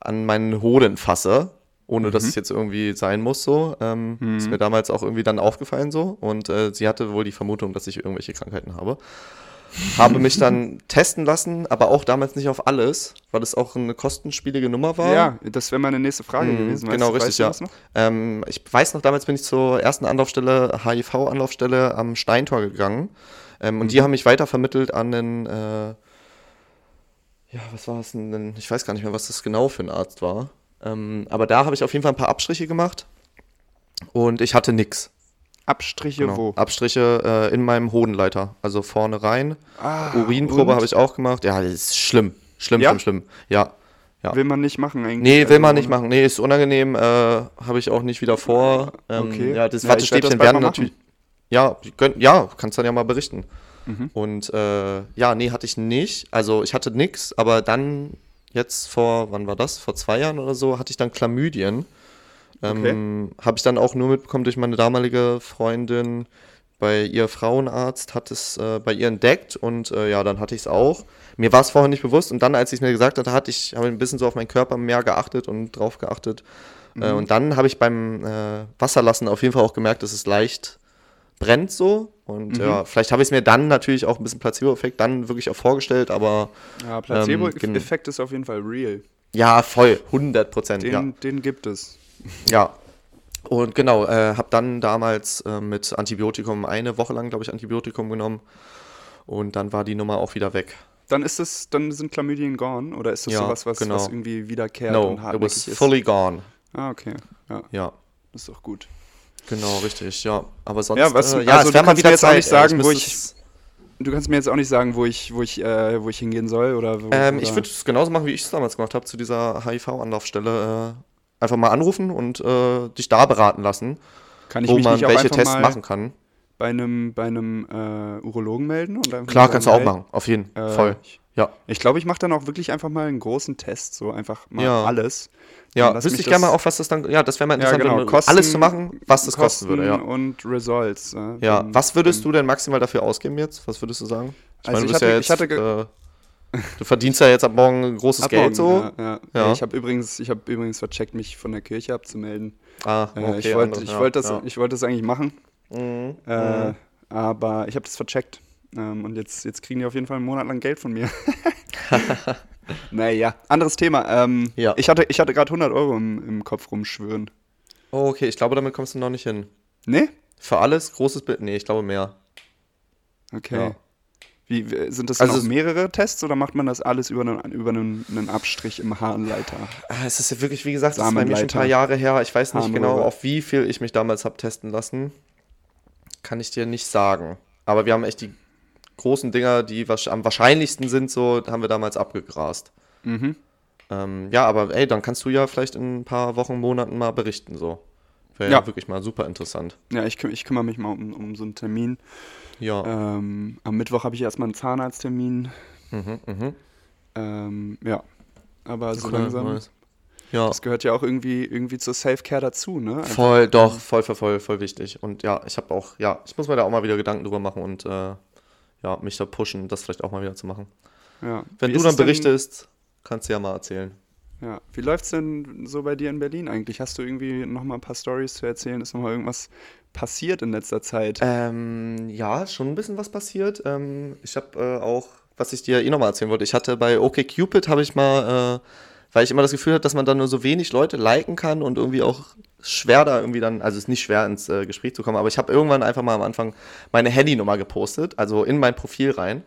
S3: an meinen Hoden fasse, ohne dass
S2: Mhm.
S3: es jetzt irgendwie sein muss so. Ähm, Ist mir damals auch irgendwie dann aufgefallen so. Und äh, sie hatte wohl die Vermutung, dass ich irgendwelche Krankheiten habe. Habe mich dann testen lassen, aber auch damals nicht auf alles, weil es auch eine kostenspielige Nummer war.
S2: Ja, das wäre meine nächste Frage
S3: Mhm,
S2: gewesen. Weißt
S3: genau,
S2: du,
S3: richtig, ja. Ähm, ich weiß noch, damals bin ich zur ersten Anlaufstelle, HIV-Anlaufstelle am Steintor gegangen. Ähm, und
S2: Mhm.
S3: die haben mich weitervermittelt an den, äh, ja, was war es denn? Ich weiß gar nicht mehr, was das genau für ein Arzt war. Ähm, aber da habe ich auf jeden Fall ein paar Abstriche gemacht. Und ich hatte nix.
S2: Abstriche
S3: Genau.
S2: wo?
S3: Abstriche äh, in meinem Hodenleiter. Also vorne rein.
S2: Ah,
S3: Urinprobe habe ich auch gemacht. Ja, das ist schlimm. Schlimm,
S2: Ja?
S3: schlimm, schlimm. Ja. ja.
S2: Will man nicht machen eigentlich.
S3: Nee, will
S2: Also
S3: man nicht machen. Nee, ist unangenehm. Äh, Habe ich auch nicht wieder vor. Ähm,
S2: Okay.
S3: Ja, das
S2: Ja, das
S3: Wattestäbchen
S2: bald
S3: werden natürlich. Ja, können, ja, kannst dann ja mal berichten.
S2: Mhm.
S3: Und äh, ja, nee, hatte ich nicht. Also ich hatte nix, aber dann jetzt vor, wann war das? Vor zwei Jahren oder so, hatte ich dann Chlamydien. Ähm, Habe ich dann auch nur mitbekommen durch meine damalige Freundin. Bei ihr Frauenarzt hat es äh, bei ihr entdeckt und äh, ja, dann hatte ich es auch. Mir war es vorher nicht bewusst und dann, als ich es mir gesagt hatte, hatte ich habe ein bisschen so auf meinen Körper mehr geachtet und drauf geachtet. Äh, und dann habe ich beim äh, Wasserlassen auf jeden Fall auch gemerkt, dass es leicht brennt so. Und ja, vielleicht habe ich es mir dann natürlich auch ein bisschen Placebo-Effekt dann wirklich auch vorgestellt, aber
S2: Ja,
S3: Ähm,
S2: Placebo-Effekt ist auf jeden Fall real.
S3: ja, voll, 100 Prozent.
S2: Den,
S3: Ja.
S2: den gibt es.
S3: Ja. Und genau, äh, habe dann damals äh, mit Antibiotikum eine Woche lang, glaube ich, Antibiotikum genommen. Und dann war die Nummer auch wieder weg.
S2: Dann ist es, dann sind Chlamydien gone oder ist das
S3: Ja,
S2: sowas, was,
S3: genau.
S2: was irgendwie wiederkehrt
S3: No,
S2: und
S3: it was
S2: hartnäckig ist?
S3: fully gone.
S2: Ah, okay. Ja,
S3: Ja,
S2: das ist doch gut.
S3: genau, richtig, ja. Aber sonst,
S2: Ja, was-
S3: äh,
S2: also
S3: ja,
S2: du
S3: es wäre mal wieder
S2: mir jetzt auch
S3: Zeit.
S2: nicht sagen, wo
S3: müsste
S2: ich- du kannst mir jetzt auch nicht sagen, wo ich, wo ich, äh, wo ich hingehen soll oder. Wo,
S3: Ähm,
S2: oder
S3: ich würde es genauso machen, wie ich es damals gemacht habe, zu dieser HIV-Anlaufstelle. Äh, einfach mal anrufen und äh, dich da beraten lassen,
S2: kann ich
S3: wo
S2: mich
S3: man welche Tests machen kann.
S2: bei einem, bei einem äh, Urologen melden?
S3: Klar, kannst du auch machen, auf jeden
S2: äh,
S3: Fall.
S2: Ich,
S3: Ja,
S2: ich glaube, ich mache dann auch wirklich einfach mal einen großen Test, so einfach mal
S3: Ja.
S2: alles.
S3: ja. Wüsste ich gerne
S2: das-
S3: mal auch, was das dann, ja, das wäre mal
S2: Ja,
S3: interessant,
S2: genau.
S3: wenn du
S2: Kosten-
S3: alles zu machen, was das kosten würde, ja.
S2: Und Results. äh,
S3: Ja,
S2: dann-
S3: was würdest du denn maximal dafür ausgeben jetzt? Was würdest du sagen?
S2: Also
S3: du
S2: ich hatte-
S3: ja
S2: ich
S3: jetzt,
S2: hatte ge-
S3: äh, du verdienst ja jetzt ab morgen ein großes
S2: Ab
S3: Geld
S2: morgen,
S3: so.
S2: Ja, ja.
S3: Ja.
S2: Ich habe übrigens, ich habe übrigens vercheckt, mich von der Kirche abzumelden.
S3: Ah,
S2: Äh,
S3: okay,
S2: ich wollte, ich wollte das, ich wollte das eigentlich machen,
S3: Mhm,
S2: äh,
S3: mhm.
S2: aber ich habe das vercheckt. Ähm, und jetzt, jetzt kriegen die auf jeden Fall einen Monat lang Geld von mir. naja, anderes Thema. Ähm,
S3: Ja.
S2: Ich hatte, ich hatte gerade 100 Euro im, im Kopf rumschwören.
S3: Oh, okay, ich glaube, damit kommst du noch nicht hin.
S2: Nee?
S3: Für alles großes Bild? Nee, ich glaube mehr.
S2: Okay. Wie, sind das
S3: Also
S2: mehrere Tests oder macht man das alles über einen, über einen, einen Abstrich im Harnleiter?
S3: Ah, Es ist ja wirklich, wie gesagt, das ist bei mir schon ein paar Jahre her. Ich weiß nicht genau, auf wie viel ich mich damals habe testen lassen. Kann ich dir nicht sagen. Aber wir haben echt die großen Dinger, die am wahrscheinlichsten sind, so haben wir damals abgegrast.
S2: Mhm.
S3: Ähm, ja, aber ey, dann kannst du ja vielleicht in ein paar Wochen, Monaten mal berichten, so. Wäre ja. Wirklich mal super interessant.
S2: Ja, ich, ich kümmere mich mal um, um so einen Termin.
S3: Ja.
S2: Ähm, am Mittwoch habe ich erstmal einen Zahnarzttermin.
S3: Mhm, mhm.
S2: Ähm, ja. Aber so
S3: Okay,
S2: langsam.
S3: nice. Ja.
S2: Das gehört ja auch irgendwie, irgendwie zur Self-Care dazu, ne? Einfach-
S3: Voll, doch, voll, voll, voll, voll wichtig. Und ja, ich habe auch, ja, ich muss mir da auch mal wieder Gedanken drüber machen und äh, ja, mich da pushen, das vielleicht auch mal wieder zu machen.
S2: Ja.
S3: Wenn
S2: Wie
S3: du dann berichtest, kannst du ja mal erzählen.
S2: Ja. Wie läuft's denn so bei dir in Berlin eigentlich? Hast du irgendwie noch mal ein paar Stories zu erzählen? Ist noch mal irgendwas passiert in letzter Zeit?
S3: Ähm, ja, schon ein bisschen was passiert. Ähm, ich habe äh, auch, was ich dir eh nochmal erzählen wollte, ich hatte bei OkCupid, habe ich mal, äh, weil ich immer das Gefühl hatte, dass man da nur so wenig Leute liken kann und irgendwie auch schwer da irgendwie dann, also es ist nicht schwer ins äh, Gespräch zu kommen, aber ich habe irgendwann einfach mal am Anfang meine Handynummer gepostet, also in mein Profil rein.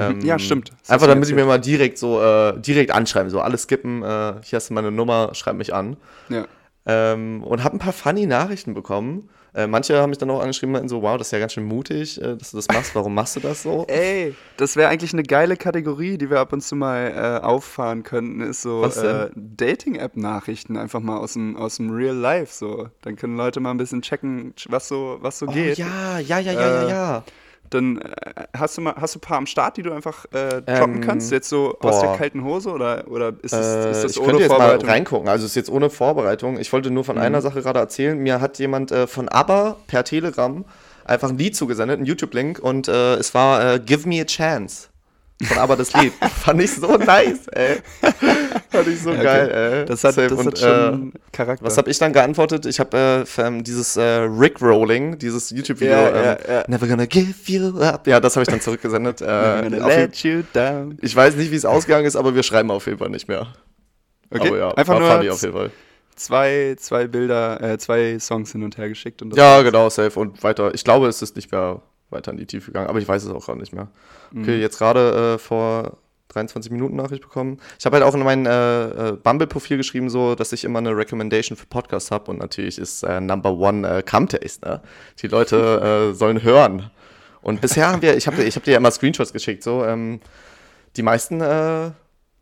S3: Ähm,
S2: Ja, stimmt. Das
S3: Einfach damit ich mir mal direkt so, äh, direkt anschreiben, so alles skippen, äh, hier hast du meine Nummer, schreib mich an.
S2: Ja.
S3: Ähm, und habe ein paar funny Nachrichten bekommen. Äh, manche haben mich dann auch angeschrieben, meinten so, wow, das ist ja ganz schön mutig, äh, dass du das machst. Warum machst du das so?
S2: Ey, das wäre eigentlich eine geile Kategorie, die wir ab und zu mal äh, auffahren könnten, ist so äh, Dating-App-Nachrichten einfach mal aus dem, aus dem Real Life so. Dann können Leute mal ein bisschen checken, was so, was so
S3: Oh,
S2: geht.
S3: ja, ja, ja, ja, ja,
S2: Äh,
S3: ja.
S2: Dann äh, hast du mal, hast du ein paar am Start, die du einfach äh, droppen
S3: Ähm,
S2: kannst, jetzt so aus der
S3: boah.
S2: kalten Hose oder, oder ist, es,
S3: Äh,
S2: ist das
S3: ich
S2: ohne
S3: könnte jetzt mal reingucken. Also es ist jetzt ohne Vorbereitung. Ich wollte nur von einer Sache gerade erzählen. Mir hat jemand äh, von ABBA per Telegram einfach ein Lied zugesendet, einen YouTube-Link und äh, es war äh, Give Me a Chance. Von ABBA das Lied. Fand ich so nice, ey. Fand ich so
S2: Ja, okay.
S3: geil, ey.
S2: Das hat, das
S3: Und,
S2: hat schon
S3: äh,
S2: Charakter.
S3: Was habe ich dann geantwortet? Ich habe äh, ähm, dieses äh, Rick-Rolling, dieses YouTube-Video,
S2: Ja,
S3: ähm,
S2: ja.
S3: Never gonna give you up. Ja, das habe ich dann zurückgesendet. Äh,
S2: I'm gonna let you down.
S3: ich weiß nicht, wie es ausgegangen ist, aber wir schreiben auf jeden Fall nicht mehr.
S2: Okay,
S3: Aber ja,
S2: einfach nur
S3: funny auf jeden Fall.
S2: zwei, zwei Bilder, äh, zwei Songs hin und her geschickt. Und das
S3: Ja, genau, safe. Und weiter. Ich glaube, es ist nicht mehr weiter in die Tiefe gegangen, aber ich weiß es auch gerade nicht mehr. Okay, jetzt gerade äh, vor 23 Minuten Nachricht bekommen. Ich habe halt auch in mein äh, äh, Bumble-Profil geschrieben, so, dass ich immer eine Recommendation für Podcasts habe und natürlich ist äh, Number One äh, Come-Taste, ne? Die Leute äh, sollen hören. Und bisher haben wir, ich habe ich hab dir ja immer Screenshots geschickt, so, ähm, die meisten äh,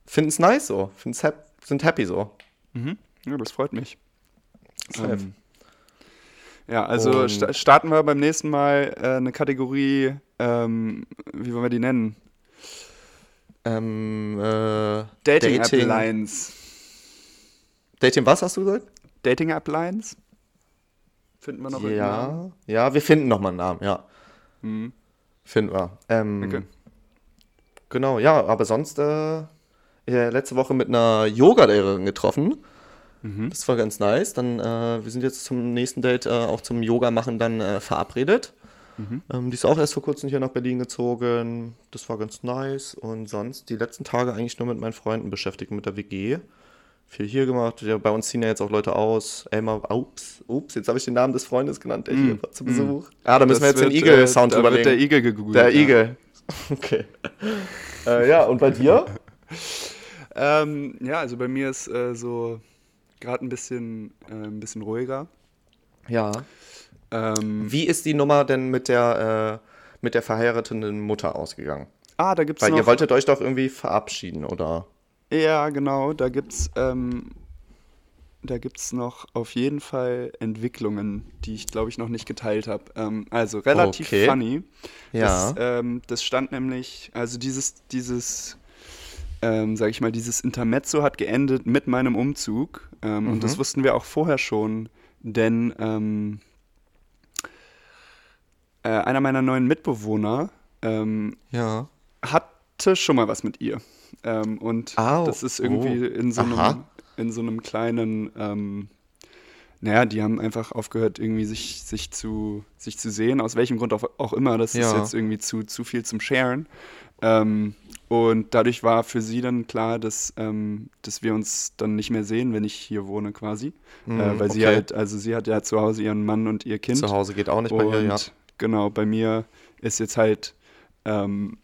S3: finden es nice so, hap sind happy so.
S2: Mhm. Ja, das freut mich. Ähm, ja, also sta starten wir beim nächsten Mal äh, eine Kategorie, ähm, wie wollen wir die nennen?
S3: Ähm, äh,
S2: Dating, App
S3: Dating-
S2: Lines.
S3: Dating was hast du gesagt?
S2: Dating App Lines? Finden wir noch irgendeinen Namen?
S3: Ja, ja, wir finden nochmal einen Namen, ja.
S2: Mhm.
S3: Finden wir. Ähm,
S2: Okay.
S3: Genau, ja, aber sonst äh, letzte Woche mit einer Yoga-Lehrerin getroffen.
S2: Mhm.
S3: Das war ganz nice. Dann, äh, wir sind jetzt zum nächsten Date äh, auch zum Yoga machen dann äh, verabredet.
S2: Mhm.
S3: Ähm, die ist auch erst vor kurzem hier nach Berlin gezogen. Das war ganz nice. Und sonst die letzten Tage eigentlich nur mit meinen Freunden beschäftigt, mit der WG. Viel hier gemacht. Ja, bei uns ziehen ja jetzt auch Leute aus. Elmar, ups, ups, jetzt habe ich den Namen des Freundes genannt, der hier
S2: Mm,
S3: war zu Besuch. Ah, da müssen wir
S2: Das
S3: jetzt den
S2: wird,
S3: Igel-Sound
S2: äh, da wird der Igel gegoogelt.
S3: Der
S2: ja.
S3: Igel. Okay. äh, ja, und bei dir?
S2: Ähm, ja, also bei mir ist äh, so gerade ein bisschen, äh, ein bisschen ruhiger.
S3: Ja.
S2: Ähm,
S3: Wie ist die Nummer denn mit der, äh, mit der verheirateten Mutter ausgegangen?
S2: Ah, da gibt's
S3: Weil
S2: noch.
S3: ihr wolltet euch doch irgendwie verabschieden, oder?
S2: Ja, genau, da gibt's, ähm, da gibt's noch auf jeden Fall Entwicklungen, die ich glaube ich noch nicht geteilt habe. Ähm, also relativ
S3: Okay.
S2: funny.
S3: Ja.
S2: Das, ähm, das stand nämlich, also dieses, dieses, ähm, sag ich mal, dieses Intermezzo hat geendet mit meinem Umzug. Ähm, Und
S3: Mhm.
S2: das wussten wir auch vorher schon, denn ähm, äh, einer meiner neuen Mitbewohner ähm,
S3: Ja.
S2: hatte schon mal was mit ihr. Ähm, und
S3: Au.
S2: das ist irgendwie
S3: Oh.
S2: in, so einem, in so einem kleinen, ähm, naja, die haben einfach aufgehört, irgendwie sich, sich, zu, sich zu sehen, aus welchem Grund auch, auch immer. Das ist
S3: Ja.
S2: jetzt irgendwie zu, zu viel zum Sharen. Ähm, und dadurch war für sie dann klar, dass, ähm, dass wir uns dann nicht mehr sehen, wenn ich hier wohne quasi.
S3: Mhm,
S2: äh, weil sie
S3: okay.
S2: halt, also sie hat ja zu Hause ihren Mann und ihr Kind.
S3: Zu Hause geht auch nicht bei ihr, ja.
S2: genau, bei mir ist jetzt halt ähm,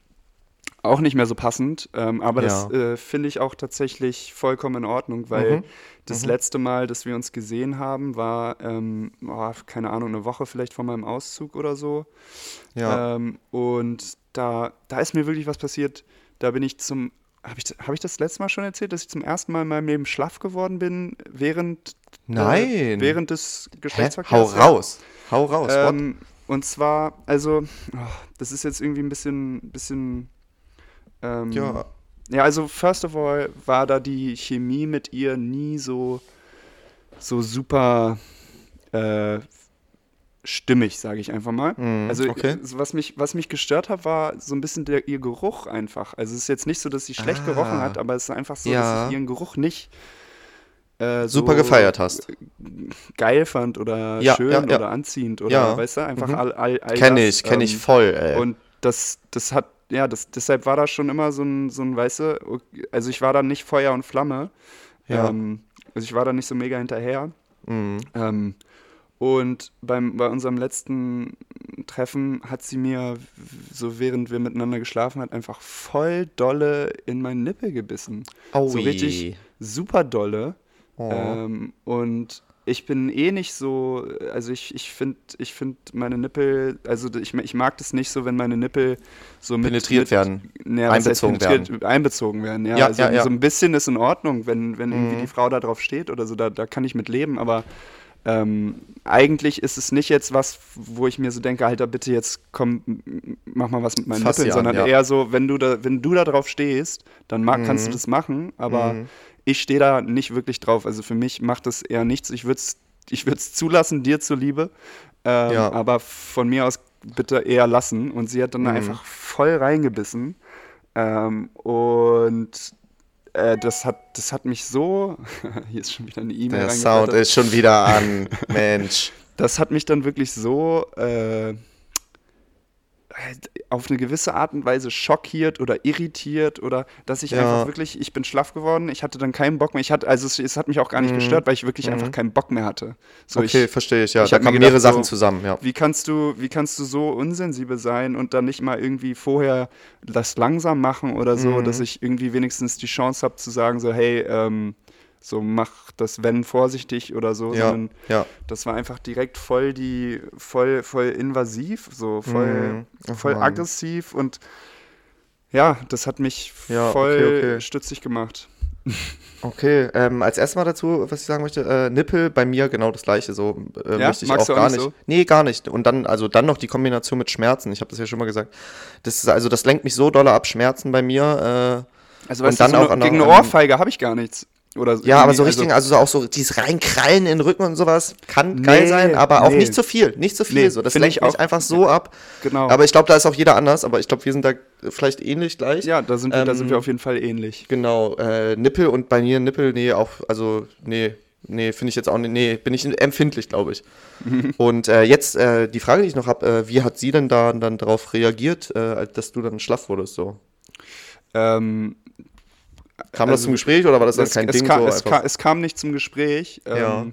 S2: auch nicht mehr so passend, ähm, aber das
S3: Ja.
S2: äh, finde ich auch tatsächlich vollkommen in Ordnung, weil
S3: Mhm.
S2: das
S3: Mhm.
S2: letzte Mal, dass wir uns gesehen haben, war, ähm, oh, keine Ahnung, eine Woche vielleicht vor meinem Auszug oder so.
S3: Ja.
S2: Ähm, und da, da ist mir wirklich was passiert. Da bin ich zum, habe ich, hab ich das letzte Mal schon erzählt, dass ich zum ersten Mal in meinem Leben schlaff geworden bin während,
S3: Nein.
S2: äh, während des
S3: Hä?
S2: Geschlechtsverkehrs?
S3: Hau raus. Hau raus.
S2: Ähm, und zwar, also, oh, das ist jetzt irgendwie ein bisschen, bisschen, ähm,
S3: Ja.
S2: ja, also first of all war da die Chemie mit ihr nie so, so super äh, stimmig, sage ich einfach mal.
S3: Mhm,
S2: also
S3: okay.
S2: was mich, was mich gestört hat, war so ein bisschen der, ihr Geruch einfach. Also es ist jetzt nicht so, dass sie schlecht gerochen
S3: Ah.
S2: hat, aber es ist einfach so,
S3: Ja.
S2: dass ich ihren Geruch nicht äh,
S3: Super
S2: so
S3: gefeiert hast.
S2: geil fand oder
S3: Ja,
S2: schön
S3: ja,
S2: oder anziehend oder weißt du, einfach
S3: Mhm.
S2: all, all, all
S3: Kenn
S2: das,
S3: ich, kenn ich
S2: ähm,
S3: voll, ey.
S2: Und das, das hat, ja, das, deshalb war da schon immer so ein, so ein, weißt du, also ich war da nicht Feuer und Flamme.
S3: Ja.
S2: Ähm, also ich war da nicht so mega hinterher.
S3: Mhm.
S2: Ähm, und beim, bei unserem letzten Treffen hat sie mir, so während wir miteinander geschlafen hat, einfach voll dolle in meinen Nippel gebissen. So
S3: Aui.
S2: richtig super dolle.
S3: Oh.
S2: Ähm, und ich bin eh nicht so, also ich, ich finde ich find meine Nippel, also ich, ich mag das nicht so, wenn meine Nippel so mit,
S3: Penetriert
S2: mit,
S3: werden.
S2: Heißt
S3: Einbezogen
S2: penetriert? Einbezogen werden, ja.
S3: Ja,
S2: also
S3: ja, ja.
S2: so ein bisschen ist in Ordnung, wenn, wenn irgendwie
S3: Mhm.
S2: die Frau da drauf steht oder so, da, da kann ich mit leben, aber ähm, eigentlich ist es nicht jetzt was, wo ich mir so denke, Alter, bitte jetzt komm, mach mal was mit meinen Nippeln, sondern
S3: ja.
S2: eher so, wenn du da, wenn du da drauf stehst, dann mag, kannst du
S3: Mhm.
S2: das machen, aber
S3: Mhm.
S2: ich stehe da nicht wirklich drauf. Also für mich macht das eher nichts. Ich würde es ich würd's zulassen, dir zuliebe, ähm,
S3: Ja.
S2: aber von mir aus bitte eher lassen. Und sie hat dann
S3: Mhm.
S2: einfach voll reingebissen. Ähm, und äh, das, hat, das hat mich so. Hier ist schon wieder eine E-Mail
S3: Der Sound ist schon wieder an. Mensch.
S2: Das hat mich dann wirklich so äh, auf eine gewisse Art und Weise schockiert oder irritiert oder dass ich
S3: Ja.
S2: einfach wirklich, ich bin schlaff geworden, ich hatte dann keinen Bock mehr. Ich hatte, also es, es hat mich auch gar nicht
S3: Mhm.
S2: gestört, weil ich wirklich
S3: Mhm.
S2: einfach keinen Bock mehr hatte. So,
S3: okay,
S2: ich,
S3: verstehe ich, ja.
S2: ich
S3: da
S2: gedacht,
S3: mehrere Sachen
S2: so-
S3: zusammen, ja.
S2: wie kannst du, wie kannst du so unsensibel sein und dann nicht mal irgendwie vorher das langsam machen oder so,
S3: Mhm.
S2: dass ich irgendwie wenigstens die Chance habe zu sagen, so, hey, ähm, so mach das Wenn vorsichtig oder so,
S3: Ja,
S2: sondern
S3: ja.
S2: das war einfach direkt voll die, voll, voll invasiv, so voll,
S3: Mhm.
S2: Voll
S3: Mann.
S2: aggressiv und ja, das hat mich
S3: Ja,
S2: voll
S3: okay, okay.
S2: stützig gemacht.
S3: Okay, ähm, als erstes mal dazu, was ich sagen möchte, äh, Nippel bei mir genau das gleiche, so äh,
S2: Ja?
S3: möchte ich
S2: Magst
S3: auch gar
S2: nicht so?
S3: Nee, gar nicht. Und dann, also dann noch die Kombination mit Schmerzen, ich habe das ja schon mal gesagt. Das ist, also das lenkt mich so doll ab, Schmerzen bei mir. Äh,
S2: Also
S3: Und dann
S2: so
S3: auch
S2: eine,
S3: an-
S2: gegen eine Ohrfeige habe ich gar nichts. Oder
S3: ja, aber so richtig, also, so auch so dieses Reinkrallen in den Rücken und sowas kann geil
S2: Nee,
S3: sein, aber auch
S2: nee.
S3: nicht zu viel, nicht zu viel.
S2: Nee,
S3: so, das lenkt
S2: auch.
S3: einfach so ab.
S2: Genau.
S3: Aber ich glaube, da ist auch jeder anders, aber ich glaube, wir sind da vielleicht ähnlich gleich.
S2: ja, da sind, wir, da
S3: ähm,
S2: sind wir auf jeden Fall ähnlich.
S3: Genau, äh, Nippel und bei mir Nippel, nee, auch, also, nee, nee, finde ich jetzt auch nicht, nee, bin ich empfindlich, glaube ich. und äh, jetzt äh, die Frage, die ich noch habe, äh, wie hat sie denn da dann darauf reagiert, äh, dass du dann schlaff wurdest, so?
S2: Ähm,
S3: Kam das
S2: Also,
S3: zum Gespräch oder war das dann
S2: es,
S3: kein
S2: es,
S3: Ding
S2: kam,
S3: so
S2: es, kam, es kam nicht zum Gespräch. Ähm,
S3: Ja.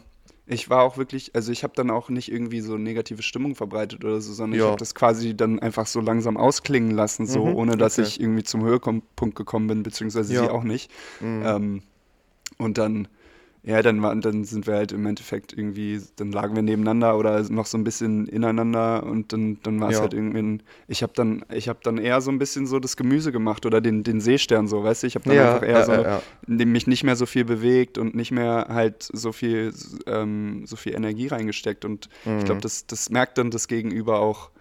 S2: Ich war auch wirklich, also ich habe dann auch nicht irgendwie so negative Stimmung verbreitet oder so, sondern ich
S3: Ja.
S2: habe das quasi dann einfach so langsam ausklingen lassen, so
S3: Mhm,
S2: ohne dass
S3: okay.
S2: ich irgendwie zum Höhepunkt gekommen bin, beziehungsweise
S3: Ja.
S2: sie auch nicht.
S3: Mhm.
S2: Ähm, und dann, Ja, dann, war, dann sind wir halt im Endeffekt irgendwie, dann lagen wir nebeneinander oder noch so ein bisschen ineinander und dann, dann war es
S3: Ja.
S2: halt irgendwie, ein, ich habe dann, ich habe dann eher so ein bisschen so das Gemüse gemacht oder den, den Seestern so, weißt du, ich habe dann
S3: Ja,
S2: einfach eher
S3: ja,
S2: so,
S3: ja,
S2: dem mich nicht mehr so viel bewegt und nicht mehr halt so viel, ähm, so viel Energie reingesteckt und ich
S3: Mhm.
S2: glaube, das, das merkt dann das Gegenüber auch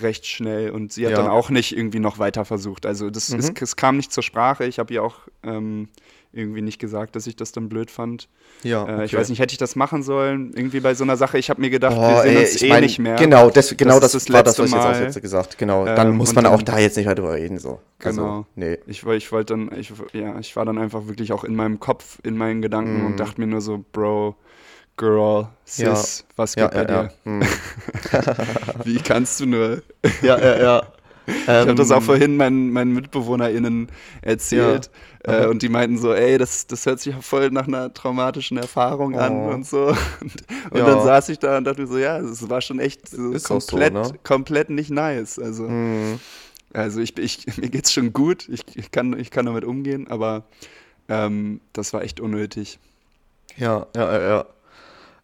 S2: recht schnell und sie hat
S3: Ja. Mhm.
S2: dann auch nicht irgendwie noch weiter versucht. Also das, es, es kam nicht zur Sprache. Ich habe ihr auch ähm, irgendwie nicht gesagt, dass ich das dann blöd fand.
S3: Ja,
S2: Äh, ich
S3: okay.
S2: weiß nicht, hätte ich das machen sollen? Irgendwie bei so einer Sache. Ich habe mir gedacht, wir
S3: Oh,
S2: sehen
S3: ey,
S2: uns
S3: ich
S2: eh
S3: mein,
S2: nicht mehr.
S3: Genau, das, genau
S2: Das
S3: das,
S2: das
S3: war das, was ich jetzt auch jetzt gesagt Genau, dann
S2: Ähm,
S3: muss man auch
S2: dann-
S3: da jetzt nicht mehr drüber reden. So. Also,
S2: Genau.
S3: Nee.
S2: Ich, ich wollte dann, ich, ja, ich war dann einfach wirklich auch in meinem Kopf, in meinen Gedanken
S3: Mhm.
S2: und dachte mir nur so, Bro, Girl, Sis, was
S3: Ja,
S2: geht bei
S3: ja,
S2: dir?
S3: ja. Hm.
S2: Wie kannst du nur?
S3: ja, ja, ja.
S2: Ich habe das auch
S3: Ähm,
S2: vorhin meinen, meinen MitbewohnerInnen erzählt.
S3: Ja.
S2: Äh, und die meinten so, ey, das, das hört sich voll nach einer traumatischen Erfahrung an
S3: Oh.
S2: und so. Und, und
S3: Ja.
S2: dann saß ich da und dachte mir so, ja, es war schon echt so
S3: auch so,
S2: komplett,
S3: ne?
S2: komplett nicht nice. Also,
S3: hm.
S2: also ich, ich, mir geht's schon gut, ich, ich, kann, ich kann damit umgehen, aber ähm, das war echt unnötig.
S3: Ja, ja, ja, ja.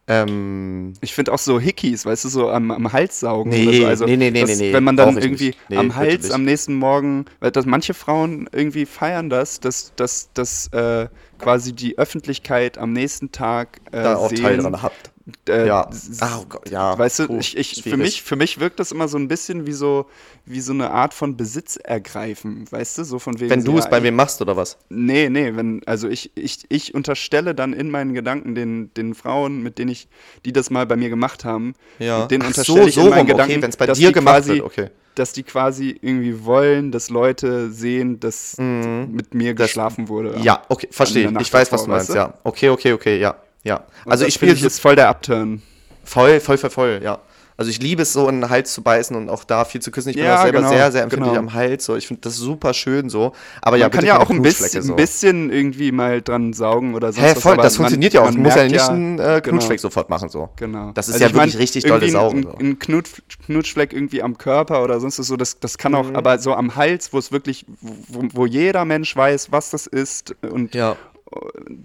S3: Ähm,
S2: Ich finde auch so Hickeys, weißt du, so am, am Hals saugen
S3: Nee,
S2: oder so. Also,
S3: nee, nee, nee,
S2: das,
S3: nee, nee,
S2: Wenn man dann irgendwie.
S3: Nee,
S2: am Hals
S3: nicht.
S2: am nächsten Morgen, weil das manche Frauen irgendwie feiern das, dass, dass, dass äh, quasi die Öffentlichkeit am nächsten Tag äh,
S3: da auch
S2: sehen,
S3: Teil dran habt.
S2: Äh,
S3: ja. oh Gott, ja.
S2: Weißt du, ich, ich, für, mich, für mich wirkt das immer so ein bisschen wie so, wie so eine Art von Besitz ergreifen, weißt du? So von wegen
S3: Wenn du
S2: ja,
S3: es bei wem machst, oder was?
S2: Nee, nee, wenn, also ich, ich, ich unterstelle dann in meinen Gedanken den, den Frauen, mit denen ich, die das mal bei mir gemacht haben,
S3: Ja.
S2: den unterstelle
S3: so,
S2: ich
S3: so
S2: in meinen
S3: rum, okay,
S2: Gedanken,
S3: wenn's bei dir gemacht
S2: quasi,
S3: wird, okay.
S2: dass die quasi irgendwie wollen, dass Leute sehen, dass mit mir
S3: Mhm. Das-
S2: geschlafen wurde.
S3: Ja, okay, verstehe. Ich weiß, was du meinst,
S2: weißt du?
S3: ja. Okay, okay, okay, ja. Ja.
S2: Und
S3: Also ich
S2: finde
S3: spiele
S2: ist voll der Upturn.
S3: voll, voll, voll, voll, ja. Also ich liebe es so in den Hals zu beißen und auch da viel zu küssen. Ich bin
S2: Ja,
S3: auch selber
S2: genau,
S3: sehr, sehr empfindlich
S2: genau.
S3: am Hals. So. Ich finde das super schön so. Aber ja,
S2: Man kann
S3: bitte
S2: ja auch ein bisschen,
S3: so.
S2: ein bisschen irgendwie mal dran saugen oder sonst
S3: Hä,
S2: was.
S3: voll,
S2: aber
S3: das
S2: man-
S3: funktioniert ja auch.
S2: man
S3: Du musst ja nicht einen äh,
S2: genau.
S3: Knutschfleck sofort machen so.
S2: Genau.
S3: Das ist
S2: Also
S3: ja
S2: ich mein,
S3: wirklich richtig dolles
S2: irgendwie
S3: Saugen.
S2: Ein,
S3: So.
S2: ein Knut, Knutschfleck irgendwie am Körper oder sonst was so, das, das kann
S3: Mhm.
S2: auch, aber so am Hals, wo es wirklich, wo, wo jeder Mensch weiß, was das ist und
S3: Ja.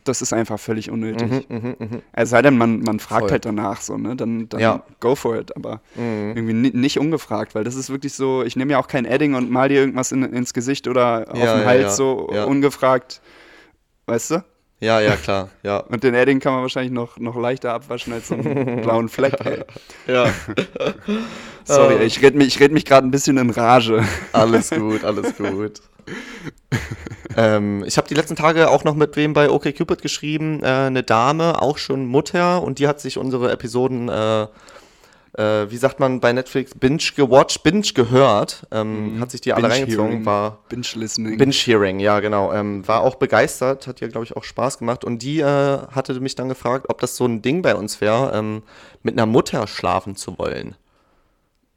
S2: Das ist einfach völlig unnötig.
S3: Mhm,
S2: Es sei denn, man, man fragt
S3: Voll.
S2: halt danach so, ne? Dann, dann
S3: Ja. Mhm.
S2: go for it, aber irgendwie ni nicht ungefragt, weil das ist wirklich so, ich nehme ja auch kein Edding und mal dir irgendwas in, ins Gesicht oder auf
S3: Ja,
S2: den Hals
S3: ja.
S2: so ungefragt, weißt du?
S3: Ja, ja, klar. Ja.
S2: Und den Edding kann man wahrscheinlich noch, noch leichter abwaschen als so einen blauen Fleck, ey.
S3: ja.
S2: Sorry, ey, ich rede mich, red mich gerade ein bisschen in Rage.
S3: Alles gut, alles gut. ähm, ich habe die letzten Tage auch noch mit wem bei OkCupid geschrieben, äh, eine Dame, auch schon Mutter, und die hat sich unsere Episoden, äh, äh, wie sagt man bei Netflix, binge gewatcht, binge gehört, ähm, hat sich die alle reingezogen,
S2: Binge-Hearing.
S3: war
S2: Binge-Listening.
S3: Binge-Hearing, ja genau, ähm, war auch begeistert, hat ihr, glaube ich, auch Spaß gemacht, und die äh, hatte mich dann gefragt, ob das so ein Ding bei uns wäre, ähm, mit einer Mutter schlafen zu wollen.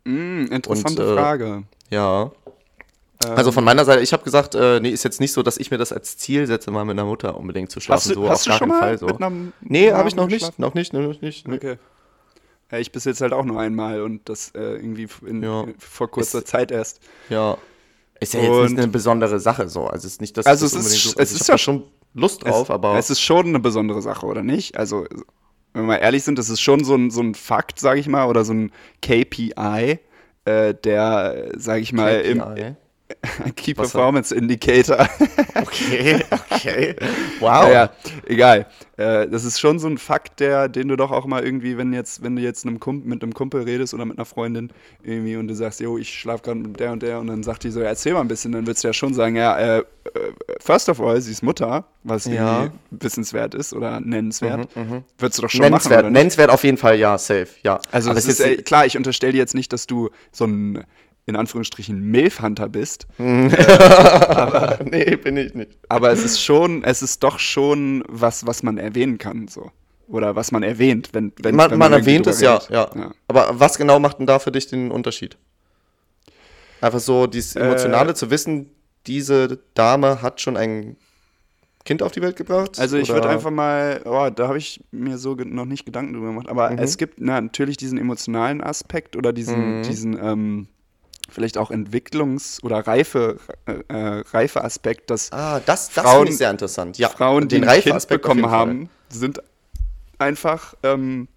S2: Hm, interessante
S3: Und, äh,
S2: Frage.
S3: Ja. Also von meiner Seite, ich habe gesagt, äh, nee, ist jetzt nicht so, dass ich mir das als Ziel setze, mal mit einer Mutter unbedingt zu schlafen.
S2: Hast du,
S3: so
S2: hast
S3: auf
S2: du
S3: gar
S2: schon
S3: keinen
S2: mal
S3: Fall so.
S2: mit einem
S3: Nee, habe ich noch nicht, noch nicht, noch nicht. Nee.
S2: Okay. Ja, ich bis jetzt halt auch nur einmal und das äh, irgendwie in,
S3: Ja.
S2: vor kurzer
S3: Ist-
S2: Zeit erst.
S3: Ja. Ist ja jetzt
S2: Und-
S3: nicht eine besondere Sache so. Also es ist nicht, dass
S2: Also es ist-
S3: so,
S2: es
S3: also
S2: ist
S3: ich
S2: ja
S3: schon Lust drauf,
S2: es,
S3: aber
S2: es ist schon eine besondere Sache, oder nicht? Also, wenn wir mal ehrlich sind, das ist schon so ein, so ein Fakt, sage ich mal, oder so ein KPI, äh, der, sage ich mal, im
S3: KPI.
S2: Key
S3: Was
S2: Performance Indicator.
S3: Okay, okay. Wow.
S2: Naja, egal. Äh, das ist schon so ein Fakt, der, den du doch auch mal irgendwie, wenn jetzt, wenn du jetzt einem Kump mit einem Kumpel redest oder mit einer Freundin irgendwie und du sagst, jo, ich schlafe gerade mit der und der und dann sagt die so, ja, erzähl mal ein bisschen, dann würdest du ja schon sagen, ja, äh, äh, first of all, sie ist Mutter, was
S3: Ja.
S2: irgendwie wissenswert ist oder nennenswert. Würdest du doch schon
S3: Nennenswert,
S2: machen,
S3: nennenswert auf jeden Fall, ja, safe, ja.
S2: Also
S3: aber
S2: es ist,
S3: jetzt-
S2: äh, klar, ich unterstelle dir jetzt nicht, dass du so ein in Anführungsstrichen Milfhunter bist,
S3: nee, bin ich nicht.
S2: aber es ist schon, es ist doch schon was, was man erwähnen kann, so. Oder was man erwähnt, wenn, wenn
S3: Man,
S2: wenn
S3: man
S2: irgendwie
S3: erwähnt es ja,
S2: redet.
S3: ja, Aber was genau macht denn da für dich den Unterschied? Einfach so dieses
S2: Äh,
S3: Emotionale zu wissen, diese Dame hat schon ein Kind auf die Welt gebracht?
S2: Also ich würde einfach mal, oh, da habe ich mir so noch nicht Gedanken drüber gemacht, aber
S3: Mhm.
S2: es gibt na, natürlich diesen emotionalen Aspekt oder diesen, diesen ähm, vielleicht auch Entwicklungs- oder Reife, äh, äh, Reife-Aspekt, dass
S3: Ah, das, das
S2: Frauen-
S3: sehr interessant. Ja,
S2: Frauen, die ein Kind bekommen haben, sind einfach ähm,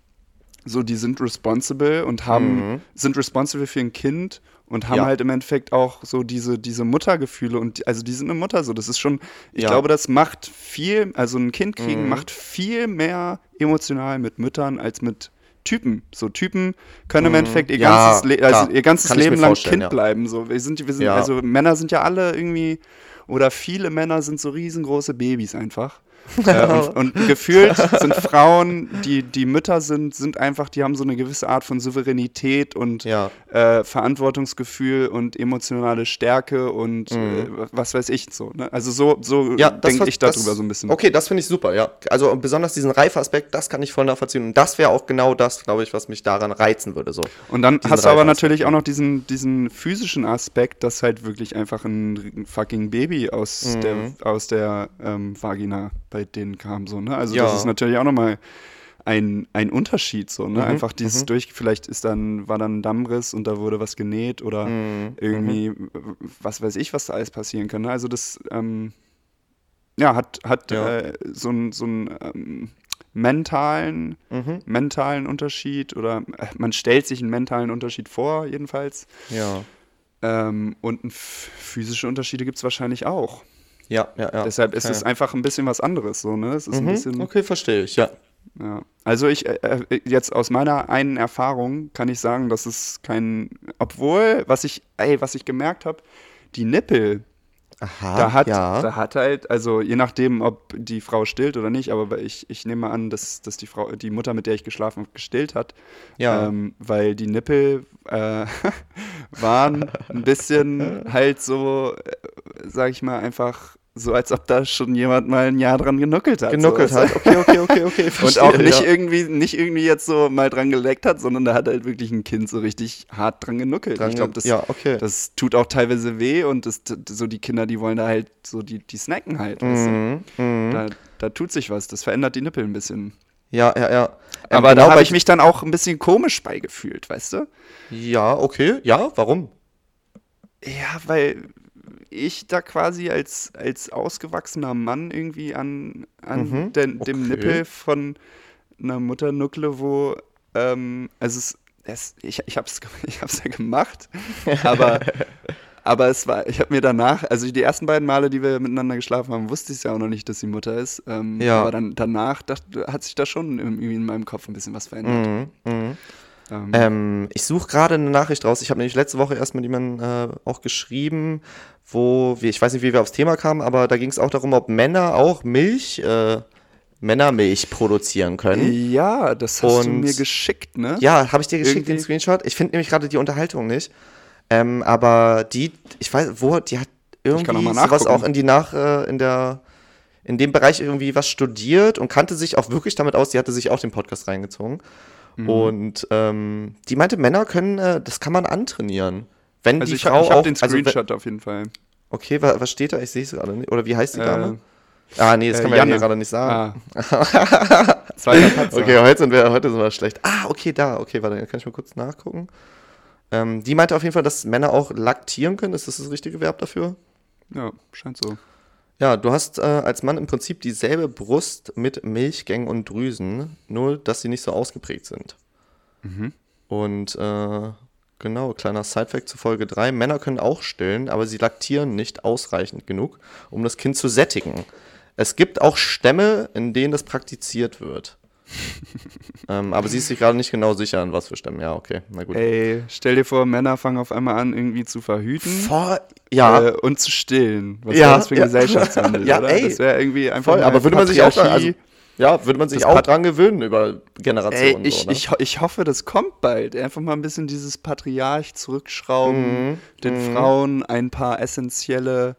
S2: so, die sind responsible und haben, sind responsible für ein Kind und haben
S3: Ja.
S2: halt im Endeffekt auch so diese, diese Muttergefühle und die, also die sind eine Mutter so. Das ist schon, ich
S3: Ja.
S2: glaube, das macht viel, also ein Kind kriegen
S3: Mhm.
S2: macht viel mehr emotional mit Müttern als mit Typen. So Typen können im Endeffekt ihr
S3: Mhm. Ja,
S2: ganzes, Le also ihr ganzes Leben lang Kind
S3: ja.
S2: bleiben. So, wir sind, wir sind,
S3: Ja.
S2: also Männer sind ja alle irgendwie oder viele Männer sind so riesengroße Babys einfach. Äh, und, und gefühlt sind Frauen, die, die Mütter sind, sind einfach, die haben so eine gewisse Art von Souveränität und
S3: Ja.
S2: äh, Verantwortungsgefühl und emotionale Stärke und äh, was weiß ich so. Ne? Also so, so
S3: Mhm. Ja,
S2: denke ich darüber
S3: das,
S2: so ein bisschen.
S3: Okay, das finde ich super, ja. Also besonders diesen Reifeaspekt, das kann ich voll nachvollziehen. Und das wäre auch genau das, glaube ich, was mich daran reizen würde. So.
S2: Und dann
S3: diesen
S2: hast du aber natürlich auch noch diesen, diesen physischen Aspekt, dass halt wirklich einfach ein fucking Baby aus
S3: Mhm.
S2: der, aus der ähm, Vagina bei denen kam. So, ne? Also
S3: Ja.
S2: das ist natürlich auch nochmal ein, ein Unterschied. So,
S3: Mhm,
S2: ne? Einfach dieses durch, vielleicht ist dann, war dann ein Dammriss und da wurde was genäht oder
S3: Mhm,
S2: irgendwie, was weiß ich, was da alles passieren kann. Ne? Also das, ähm, ja, hat, hat
S3: Ja.
S2: äh, so einen so einen, ähm, mentalen,
S3: Mhm.
S2: mentalen Unterschied oder äh, man stellt sich einen mentalen Unterschied vor, jedenfalls.
S3: Ja.
S2: Ähm, und ein physische Unterschiede gibt es wahrscheinlich auch.
S3: Ja, ja, ja.
S2: Deshalb ist
S3: Okay.
S2: es einfach ein bisschen was anderes. So, ne? Es ist ein
S3: Mhm.
S2: bisschen,
S3: Okay, verstehe ich, ja.
S2: ja. Also ich, äh, äh, jetzt aus meiner einen Erfahrung kann ich sagen, dass es kein, obwohl, was ich, ey, was ich gemerkt habe, die Nippel,
S3: Aha,
S2: da hat,
S3: ja.
S2: da hat halt, also je nachdem, ob die Frau stillt oder nicht, aber ich, ich nehme an, dass, dass die Frau, die Mutter, mit der ich geschlafen habe, gestillt hat.
S3: Ja.
S2: Ähm, weil die Nippel äh, waren ein bisschen halt so, äh, sag ich mal, einfach so, als ob da schon jemand mal ein Jahr dran genuckelt hat.
S3: Genuckelt
S2: so,
S3: hat. Okay, okay, okay, okay.
S2: Und
S3: verstehe,
S2: auch nicht
S3: ja.
S2: irgendwie, nicht irgendwie jetzt so mal dran geleckt hat, sondern da hat halt wirklich ein Kind so richtig hart dran genuckelt.
S3: Dran
S2: ich glaube, das,
S3: ja, okay.
S2: das tut auch teilweise weh und das, so die Kinder, die wollen da halt so, die, die snacken halt. Weißt du?
S3: Mhm, mhm.
S2: da, da tut sich was, das verändert die Nippel ein bisschen.
S3: Ja, ja, ja. Ähm,
S2: Aber
S3: genau
S2: da habe ich mich dann auch ein bisschen komisch beigefühlt, weißt du?
S3: Ja, okay. Ja, warum?
S2: Ja, weil ich da quasi als, als ausgewachsener Mann irgendwie an, an
S3: Mhm,
S2: den, dem
S3: okay.
S2: Nippel von einer Mutter nuckle, wo, ähm, also es, es, ich, ich hab's, ge- ich hab's ja gemacht, aber, aber es war, ich habe mir danach, also die ersten beiden Male, die wir miteinander geschlafen haben, wusste ich ja auch noch nicht, dass sie Mutter ist, ähm,
S3: Ja.
S2: aber dann danach dachte, hat sich da schon irgendwie in meinem Kopf ein bisschen was verändert.
S3: Mhm, mhm.
S2: Ähm,
S3: Ähm, ich suche gerade eine Nachricht raus. Ich habe nämlich letzte Woche erst mit jemandem äh, auch geschrieben, wo wir, ich weiß nicht, wie wir aufs Thema kamen, aber da ging es auch darum, ob Männer auch Milch, äh, Männermilch produzieren können.
S2: ja, das hast du
S3: Und-
S2: mir geschickt, ne?
S3: Ja, habe ich dir geschickt, den
S2: Irgendwie-
S3: Screenshot. Ich finde nämlich gerade die Unterhaltung nicht. Ähm, aber die, ich weiß, wo, die hat irgendwie sowas auch in die nach, äh, in der, in dem Bereich irgendwie was studiert und kannte sich auch wirklich damit aus. Die hatte sich auch den Podcast reingezogen.
S2: Mhm.
S3: Und ähm, die meinte, Männer können, äh, das kann man antrainieren. Wenn
S2: Also
S3: die
S2: ich,
S3: Frau
S2: ich habe den
S3: also,
S2: Screenshot auf jeden Fall.
S3: okay, wa, was steht da? Ich sehe es gerade nicht. Oder wie heißt die
S2: Äh,
S3: Dame? ah, nee, das
S2: äh,
S3: kann man ja
S2: Janne.
S3: hier gerade nicht sagen.
S2: Ah.
S3: Okay, heute sind wir, heute sind wir schlecht. Ah, okay, da. Okay, warte, kann ich mal kurz nachgucken. Ähm, die meinte auf jeden Fall, dass Männer auch laktieren können. Ist das das richtige Verb dafür?
S2: Ja, scheint so.
S3: Ja, du hast äh, als Mann im Prinzip dieselbe Brust mit Milchgängen und Drüsen, nur dass sie nicht so ausgeprägt sind. Und äh, genau, kleiner Sidefact zu Folge 3. Männer können auch stillen, aber sie laktieren nicht ausreichend genug, um das Kind zu sättigen. Es gibt auch Stämme, in denen das praktiziert wird. Ähm, aber sie ist sich gerade nicht genau sicher, an was für Stämmen. Ja, okay, na gut.
S2: Ey, stell dir vor, Männer fangen auf einmal an, irgendwie zu verhüten
S3: Vor, ja,
S2: äh, und zu stillen. Was
S3: Ja,
S2: das für ein
S3: ja.
S2: Gesellschaftswandel,
S3: Ja,
S2: oder?
S3: ey.
S2: Das wäre irgendwie einfach
S3: voll. Aber würde man sich auch dran, also, ja, würde man sich auch
S2: Pat-
S3: dran gewöhnen über
S2: Ey,
S3: Generationen.
S2: ich,
S3: so, ne?
S2: ich, ich hoffe, das kommt bald. Einfach mal ein bisschen dieses Patriarch zurückschrauben,
S3: Mhm,
S2: den Frauen ein paar essentielle,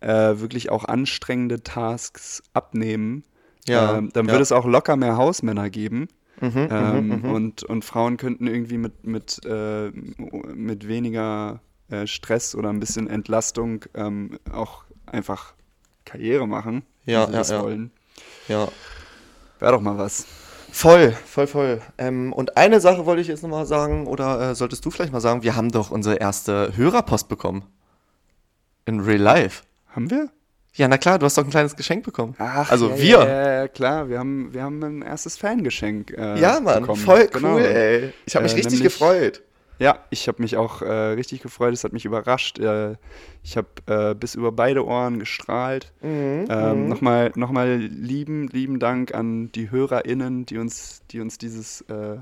S2: äh, wirklich auch anstrengende Tasks abnehmen.
S3: Ja,
S2: ähm, dann
S3: ja.
S2: würde es auch locker mehr Hausmänner geben.
S3: Mhm,
S2: ähm, Und, und Frauen könnten irgendwie mit, mit, äh, mit weniger äh, Stress oder ein bisschen Entlastung ähm, auch einfach Karriere machen,
S3: Ja,
S2: wenn sie
S3: ja,
S2: das
S3: ja.
S2: wollen.
S3: ja.
S2: Wäre doch mal was.
S3: Voll, voll, voll. Ähm, und eine Sache wollte ich jetzt nochmal sagen, oder äh, solltest du vielleicht mal sagen, wir haben doch unsere erste Hörerpost bekommen. In Real Life.
S2: Haben wir?
S3: Ja, na klar, du hast doch ein kleines Geschenk bekommen.
S2: Ach,
S3: also
S2: ja,
S3: wir.
S2: Ja, ja, klar, wir haben, wir haben ein erstes Fangeschenk. Äh,
S3: Ja, Mann,
S2: bekommen.
S3: voll
S2: Genau.
S3: cool, ey. Ich habe mich
S2: Äh,
S3: richtig
S2: nämlich-
S3: gefreut.
S2: Ja, ich habe mich auch äh, richtig gefreut, es hat mich überrascht. Äh, ich habe äh, bis über beide Ohren gestrahlt.
S3: Mhm,
S2: Ähm, Nochmal noch mal lieben, lieben Dank an die HörerInnen, die uns, die uns dieses, äh,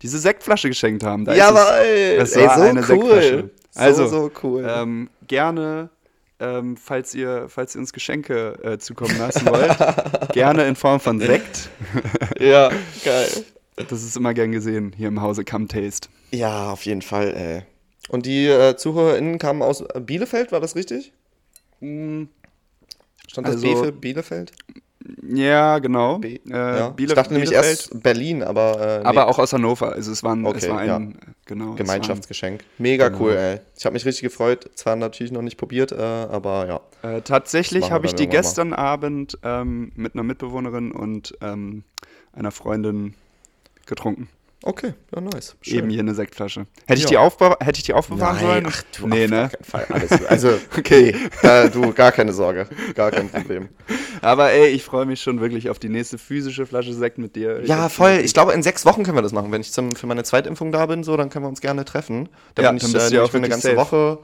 S2: diese Sektflasche geschenkt haben. Da ist es- es
S3: ey,
S2: war
S3: so
S2: eine
S3: cool.
S2: Sektflasche. Also,
S3: so, so cool.
S2: Ähm, gerne, ähm, falls, ihr, falls ihr uns Geschenke äh, zukommen lassen wollt, gerne in Form von Sekt.
S3: ja, geil.
S2: Das ist immer gern gesehen hier im Hause Come Taste.
S3: Ja, auf jeden Fall, ey. Und die äh, ZuhörerInnen kamen aus Bielefeld, war das richtig? Stand das
S2: Also-
S3: B für Bielefeld?
S2: Ja, genau.
S3: B
S2: äh,
S3: ja.
S2: Biele
S3: ich dachte nämlich
S2: Bielefeld,
S3: erst Berlin, aber, äh, nee,
S2: aber auch aus Hannover. Also es, waren, es
S3: Okay,
S2: war ein,
S3: ja.
S2: genau, es
S3: Gemeinschaftsgeschenk. Mega
S2: Genau.
S3: cool, ey. Ich habe mich richtig gefreut. Zwar natürlich noch nicht probiert, äh, aber ja.
S2: Äh, tatsächlich habe ich die
S3: irgendwann mal.
S2: gestern Abend ähm, mit einer Mitbewohnerin und ähm, einer Freundin getrunken.
S3: Okay, ja, nice.
S2: Eben hier eine Sektflasche. Hätte ich,
S3: Ja.
S2: die, aufbe hätte ich die aufbewahren
S3: Nein,
S2: sollen?
S3: ach du,
S2: nee,
S3: auf
S2: ne?
S3: keinen Fall. Alles, also,
S2: Okay.
S3: äh, du, gar keine Sorge. Gar kein Problem.
S2: Aber ey, ich freue mich schon wirklich auf die nächste physische Flasche Sekt mit dir. Ich
S3: Ja, voll. Ich glaube, in sechs Wochen können wir das machen. Wenn ich zum, für meine Zweitimpfung da bin, so, dann können wir uns gerne treffen. Dann
S2: Ja,
S3: bin ich,
S2: dann
S3: äh,
S2: ja auch
S3: mir eine ganze
S2: safe.
S3: Woche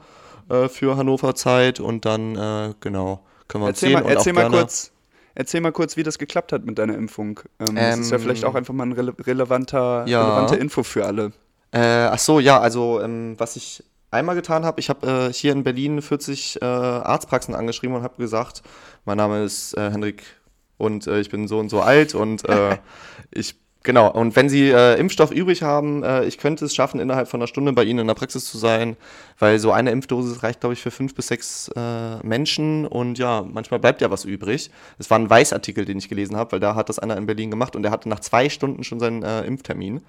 S3: äh, für Hannover Zeit und dann, äh, genau, können wir uns
S2: Erzähl
S3: sehen.
S2: mal,
S3: und
S2: erzähl
S3: auch
S2: mal
S3: gerne,
S2: kurz. Erzähl mal kurz, wie das geklappt hat mit deiner Impfung. Ähm, das ist ja
S3: Ähm,
S2: vielleicht auch einfach mal eine rele relevanter,
S3: ja.
S2: relevante Info für alle.
S3: Äh, ach so, ja, also ähm, was ich einmal getan habe, ich habe äh, hier in Berlin 40 äh, Arztpraxen angeschrieben und habe gesagt, mein Name ist äh, Henrik und äh, ich bin so und so alt und äh, ich genau und wenn Sie äh, Impfstoff übrig haben, äh, ich könnte es schaffen, innerhalb von einer Stunde bei Ihnen in der Praxis zu sein, weil so eine Impfdosis reicht, glaube ich, für fünf bis sechs äh, Menschen und ja, manchmal bleibt ja was übrig. Es war ein Weißartikel, den ich gelesen habe, weil da hat das einer in Berlin gemacht und der hatte nach zwei Stunden schon seinen äh, Impftermin.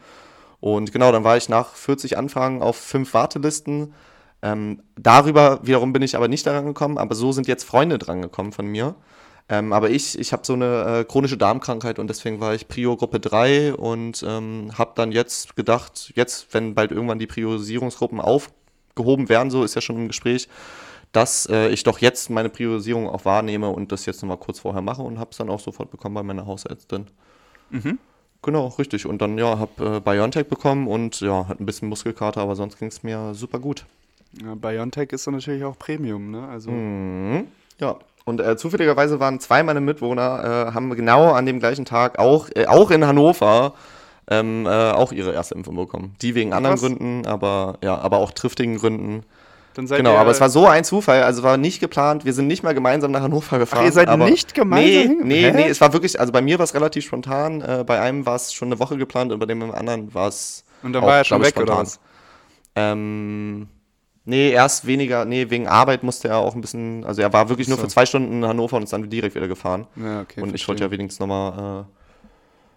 S3: Und genau, dann war ich nach 40 Anfragen auf fünf Wartelisten. Ähm, darüber wiederum bin ich aber nicht daran gekommen, aber so sind jetzt Freunde dran gekommen von mir. Ähm, aber ich, ich habe so eine äh, chronische Darmkrankheit und deswegen war ich Prio Gruppe 3 und ähm, habe dann jetzt gedacht, jetzt, wenn bald irgendwann die Priorisierungsgruppen aufgehoben werden, so ist ja schon im Gespräch, dass äh, ich doch jetzt meine Priorisierung auch wahrnehme und das jetzt nochmal kurz vorher mache und habe es dann auch sofort bekommen bei meiner Hausärztin. Genau, richtig. Und dann, ja, habe äh, Biontech bekommen und ja, hat ein bisschen Muskelkater, aber sonst ging es mir super gut.
S2: Ja, BioNTech ist dann natürlich auch Premium, ne? Also
S3: Mhm. Ja. Und äh, zufälligerweise waren zwei meiner Mitwohner, äh, haben genau an dem gleichen Tag auch, äh, auch in Hannover, ähm, äh, auch ihre erste Impfung bekommen. Die wegen anderen
S2: Krass.
S3: Gründen, aber ja, aber auch triftigen Gründen. Genau, aber es war so ein Zufall, also war nicht geplant. Wir sind nicht mal gemeinsam nach Hannover gefahren.
S2: ihr seid
S3: aber
S2: nicht gemeinsam
S3: Nee, nee,
S2: Hä?
S3: nee, es war wirklich, also bei mir war es relativ spontan. Äh, bei einem war es schon eine Woche geplant und bei dem anderen war es.
S2: Und dann
S3: auch,
S2: war er schon weg, oder
S3: spontan.
S2: was?
S3: Ähm, nee, erst weniger, nee, wegen Arbeit musste er auch ein bisschen, also er war wirklich nur
S2: so.
S3: für zwei Stunden in Hannover und ist dann direkt wieder gefahren.
S2: Ja, okay.
S3: und ich
S2: verstehe.
S3: wollte ja wenigstens nochmal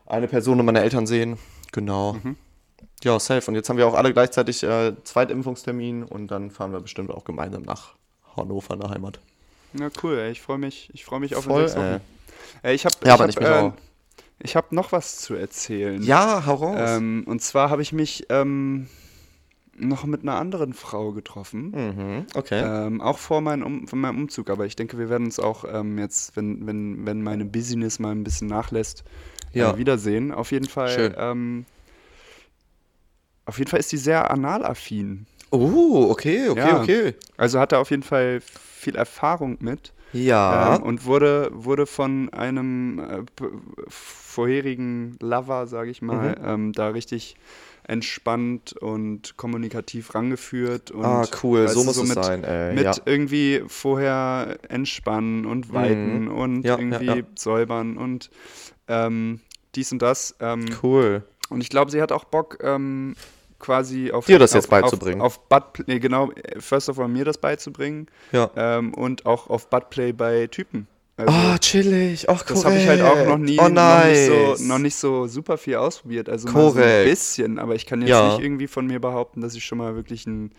S3: äh, eine Person und meine Eltern sehen. Genau.
S2: Mhm.
S3: Ja, safe. Und jetzt haben wir auch alle gleichzeitig äh, Zweitimpfungstermin und dann fahren wir bestimmt auch gemeinsam nach Hannover in der Heimat.
S2: Ja, cool, ey. Ich freue mich, ich freue mich auf
S3: Voll,
S2: Wochen.
S3: äh.
S2: Ey, ich habe
S3: Ja, aber
S2: hab,
S3: ich mich
S2: äh,
S3: auch.
S2: ich hab noch was zu erzählen.
S3: Ja, hau raus.
S2: Ähm, und zwar habe ich mich ähm, noch mit einer anderen Frau getroffen.
S3: mhm, okay.
S2: Ähm, auch vor meinem, um, von meinem Umzug, aber ich denke, wir werden uns auch ähm, jetzt, wenn, wenn, wenn meine Business mal ein bisschen nachlässt,
S3: Ja.
S2: äh, wiedersehen. Auf jeden Fall.
S3: Schön.
S2: Ähm, auf jeden Fall ist sie sehr analaffin.
S3: Oh, okay, okay,
S2: Ja.
S3: okay.
S2: Also hat er auf jeden Fall viel Erfahrung mit.
S3: Ja.
S2: Ähm, und wurde, wurde von einem äh, vorherigen Lover, sage ich mal,
S3: Mhm.
S2: ähm, da richtig entspannt und kommunikativ rangeführt. Und,
S3: ah, cool, so muss es
S2: mit,
S3: sein. Ey.
S2: Mit
S3: ja.
S2: irgendwie vorher entspannen und weiten und
S3: Ja,
S2: irgendwie
S3: ja.
S2: säubern und ähm, dies und das. Ähm,
S3: Cool.
S2: und ich glaube, sie hat auch Bock, ähm, quasi auf
S3: Dir das
S2: auf,
S3: jetzt beizubringen.
S2: Auf, auf Buttplay, genau, äh, first of all mir das beizubringen
S3: Ja.
S2: ähm, und auch auf Buttplay bei Typen. Also,
S3: Ah, chillig. Ach,
S2: das habe ich halt auch noch nie,
S3: oh,
S2: noch, nicht
S3: nice.
S2: so, noch nicht so super viel ausprobiert. Also so ein bisschen, aber ich kann jetzt
S3: Ja.
S2: nicht irgendwie von mir behaupten, dass ich schon mal wirklich ein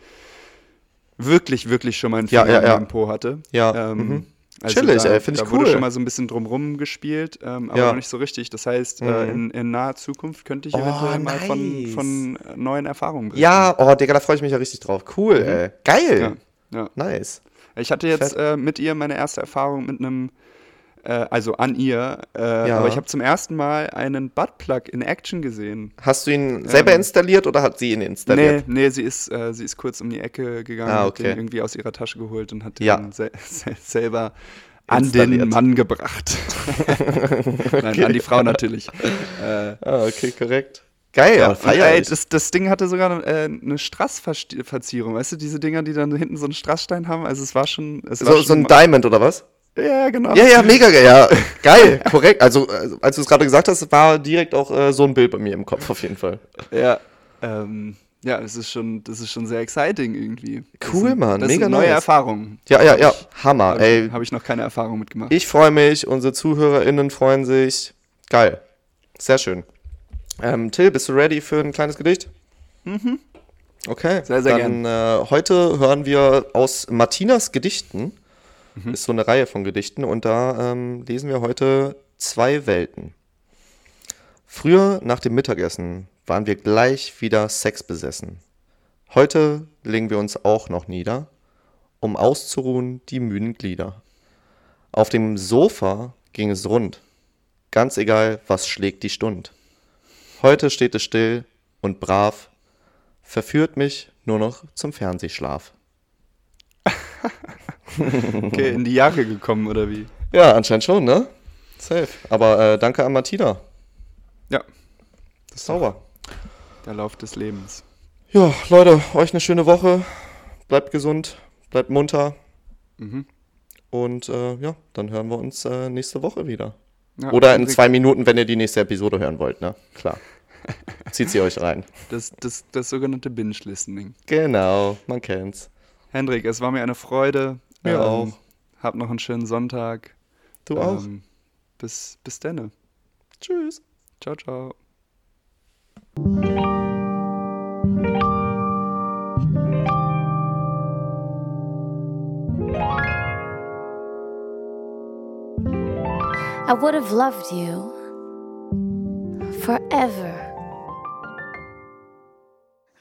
S2: wirklich, wirklich schon mal einen
S3: Ja,
S2: Finger
S3: ja,
S2: in
S3: ja.
S2: meinem Po hatte.
S3: Ja,
S2: Ähm,
S3: mhm.
S2: also
S3: Chillig,
S2: da,
S3: ey, find ich
S2: Da wurde
S3: cool.
S2: schon mal so ein bisschen drumrum gespielt, ähm, aber
S3: Ja.
S2: noch nicht so richtig. Das heißt, äh, in, in naher Zukunft könnte ich
S3: Oh,
S2: eventuell mal von,
S3: nice.
S2: von neuen Erfahrungen berichten.
S3: Ja, oh, Digga, da freue ich mich ja richtig drauf. Cool, ey. Geil.
S2: Mhm. Ja, ja.
S3: Nice.
S2: Ich hatte jetzt äh, mit ihr meine erste Erfahrung mit einem, äh, also an ihr, äh,
S3: Ja.
S2: aber ich habe zum ersten Mal einen Buttplug in Action gesehen.
S3: Hast du ihn selber
S2: Ähm,
S3: installiert oder hat sie ihn
S2: Nee,
S3: installiert?
S2: nee, sie ist, äh, sie ist kurz um die Ecke gegangen,
S3: Ah,
S2: hat den
S3: okay.
S2: irgendwie aus ihrer Tasche geholt und hat
S3: Ja.
S2: den sel sel selber an den Mann gebracht. Nein, an die Frau natürlich.
S3: Ah, okay, korrekt. Geil,
S2: ja, ey, das, das Ding hatte sogar äh, eine Strassverzierung, weißt du, diese Dinger, die dann hinten so einen Strassstein haben. Also es war schon. Es war
S3: So,
S2: schon
S3: so ein Diamond oder was?
S2: Ja, genau.
S3: Ja, ja, mega geil. Ja, geil, korrekt. Also, also, als du es gerade gesagt hast, war direkt auch äh, so ein Bild bei mir im Kopf auf jeden Fall.
S2: Ja, ähm, ja, es ist schon, das ist schon sehr exciting irgendwie.
S3: Cool,
S2: sind,
S3: Mann, mega
S2: neue
S3: nice.
S2: Erfahrungen.
S3: Ja, ja,
S2: Hab
S3: ja, Hammer.
S2: Habe
S3: Ey,
S2: ich, hab ich noch keine Erfahrung mitgemacht.
S3: ich freue mich, unsere ZuhörerInnen freuen sich. Geil. Sehr schön. Ähm, Till, bist du ready für ein kleines Gedicht? Mhm. Okay.
S2: Sehr, sehr
S3: Dann äh, heute hören wir aus Martinas Gedichten.
S2: Mhm.
S3: Ist so eine Reihe von Gedichten und da ähm, lesen wir heute zwei Welten. Früher nach dem Mittagessen waren wir gleich wieder sexbesessen. Heute legen wir uns auch noch nieder, um auszuruhen die müden Glieder. Auf dem Sofa ging es rund, ganz egal, was schlägt die Stund. Heute steht es still und brav, verführt mich nur noch zum Fernsehschlaf.
S2: Okay, in die Jahre gekommen, oder wie?
S3: Ja, anscheinend schon, ne? Safe. Aber äh, danke an Martina.
S2: Ja,
S3: Das ist sauber.
S2: der Lauf des Lebens.
S3: Ja, Leute, euch eine schöne Woche. Bleibt gesund, bleibt munter.
S2: Mhm.
S3: Und äh, ja, dann hören wir uns äh, nächste Woche wieder.
S2: Ja,
S3: Oder in zwei Minuten, wenn ihr die nächste Episode hören wollt, ne? Klar. Zieht sie euch rein.
S2: Das, das, das sogenannte Binge-Listening.
S3: Genau, man kennt's.
S2: Hendrik, es war mir eine Freude. Ähm,
S3: Mir auch.
S2: Hab noch einen schönen Sonntag.
S3: Du auch.
S2: Ähm, bis, bis denne.
S3: Tschüss.
S2: Ciao, ciao.
S1: I would have loved you forever.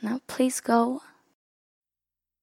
S1: Now please go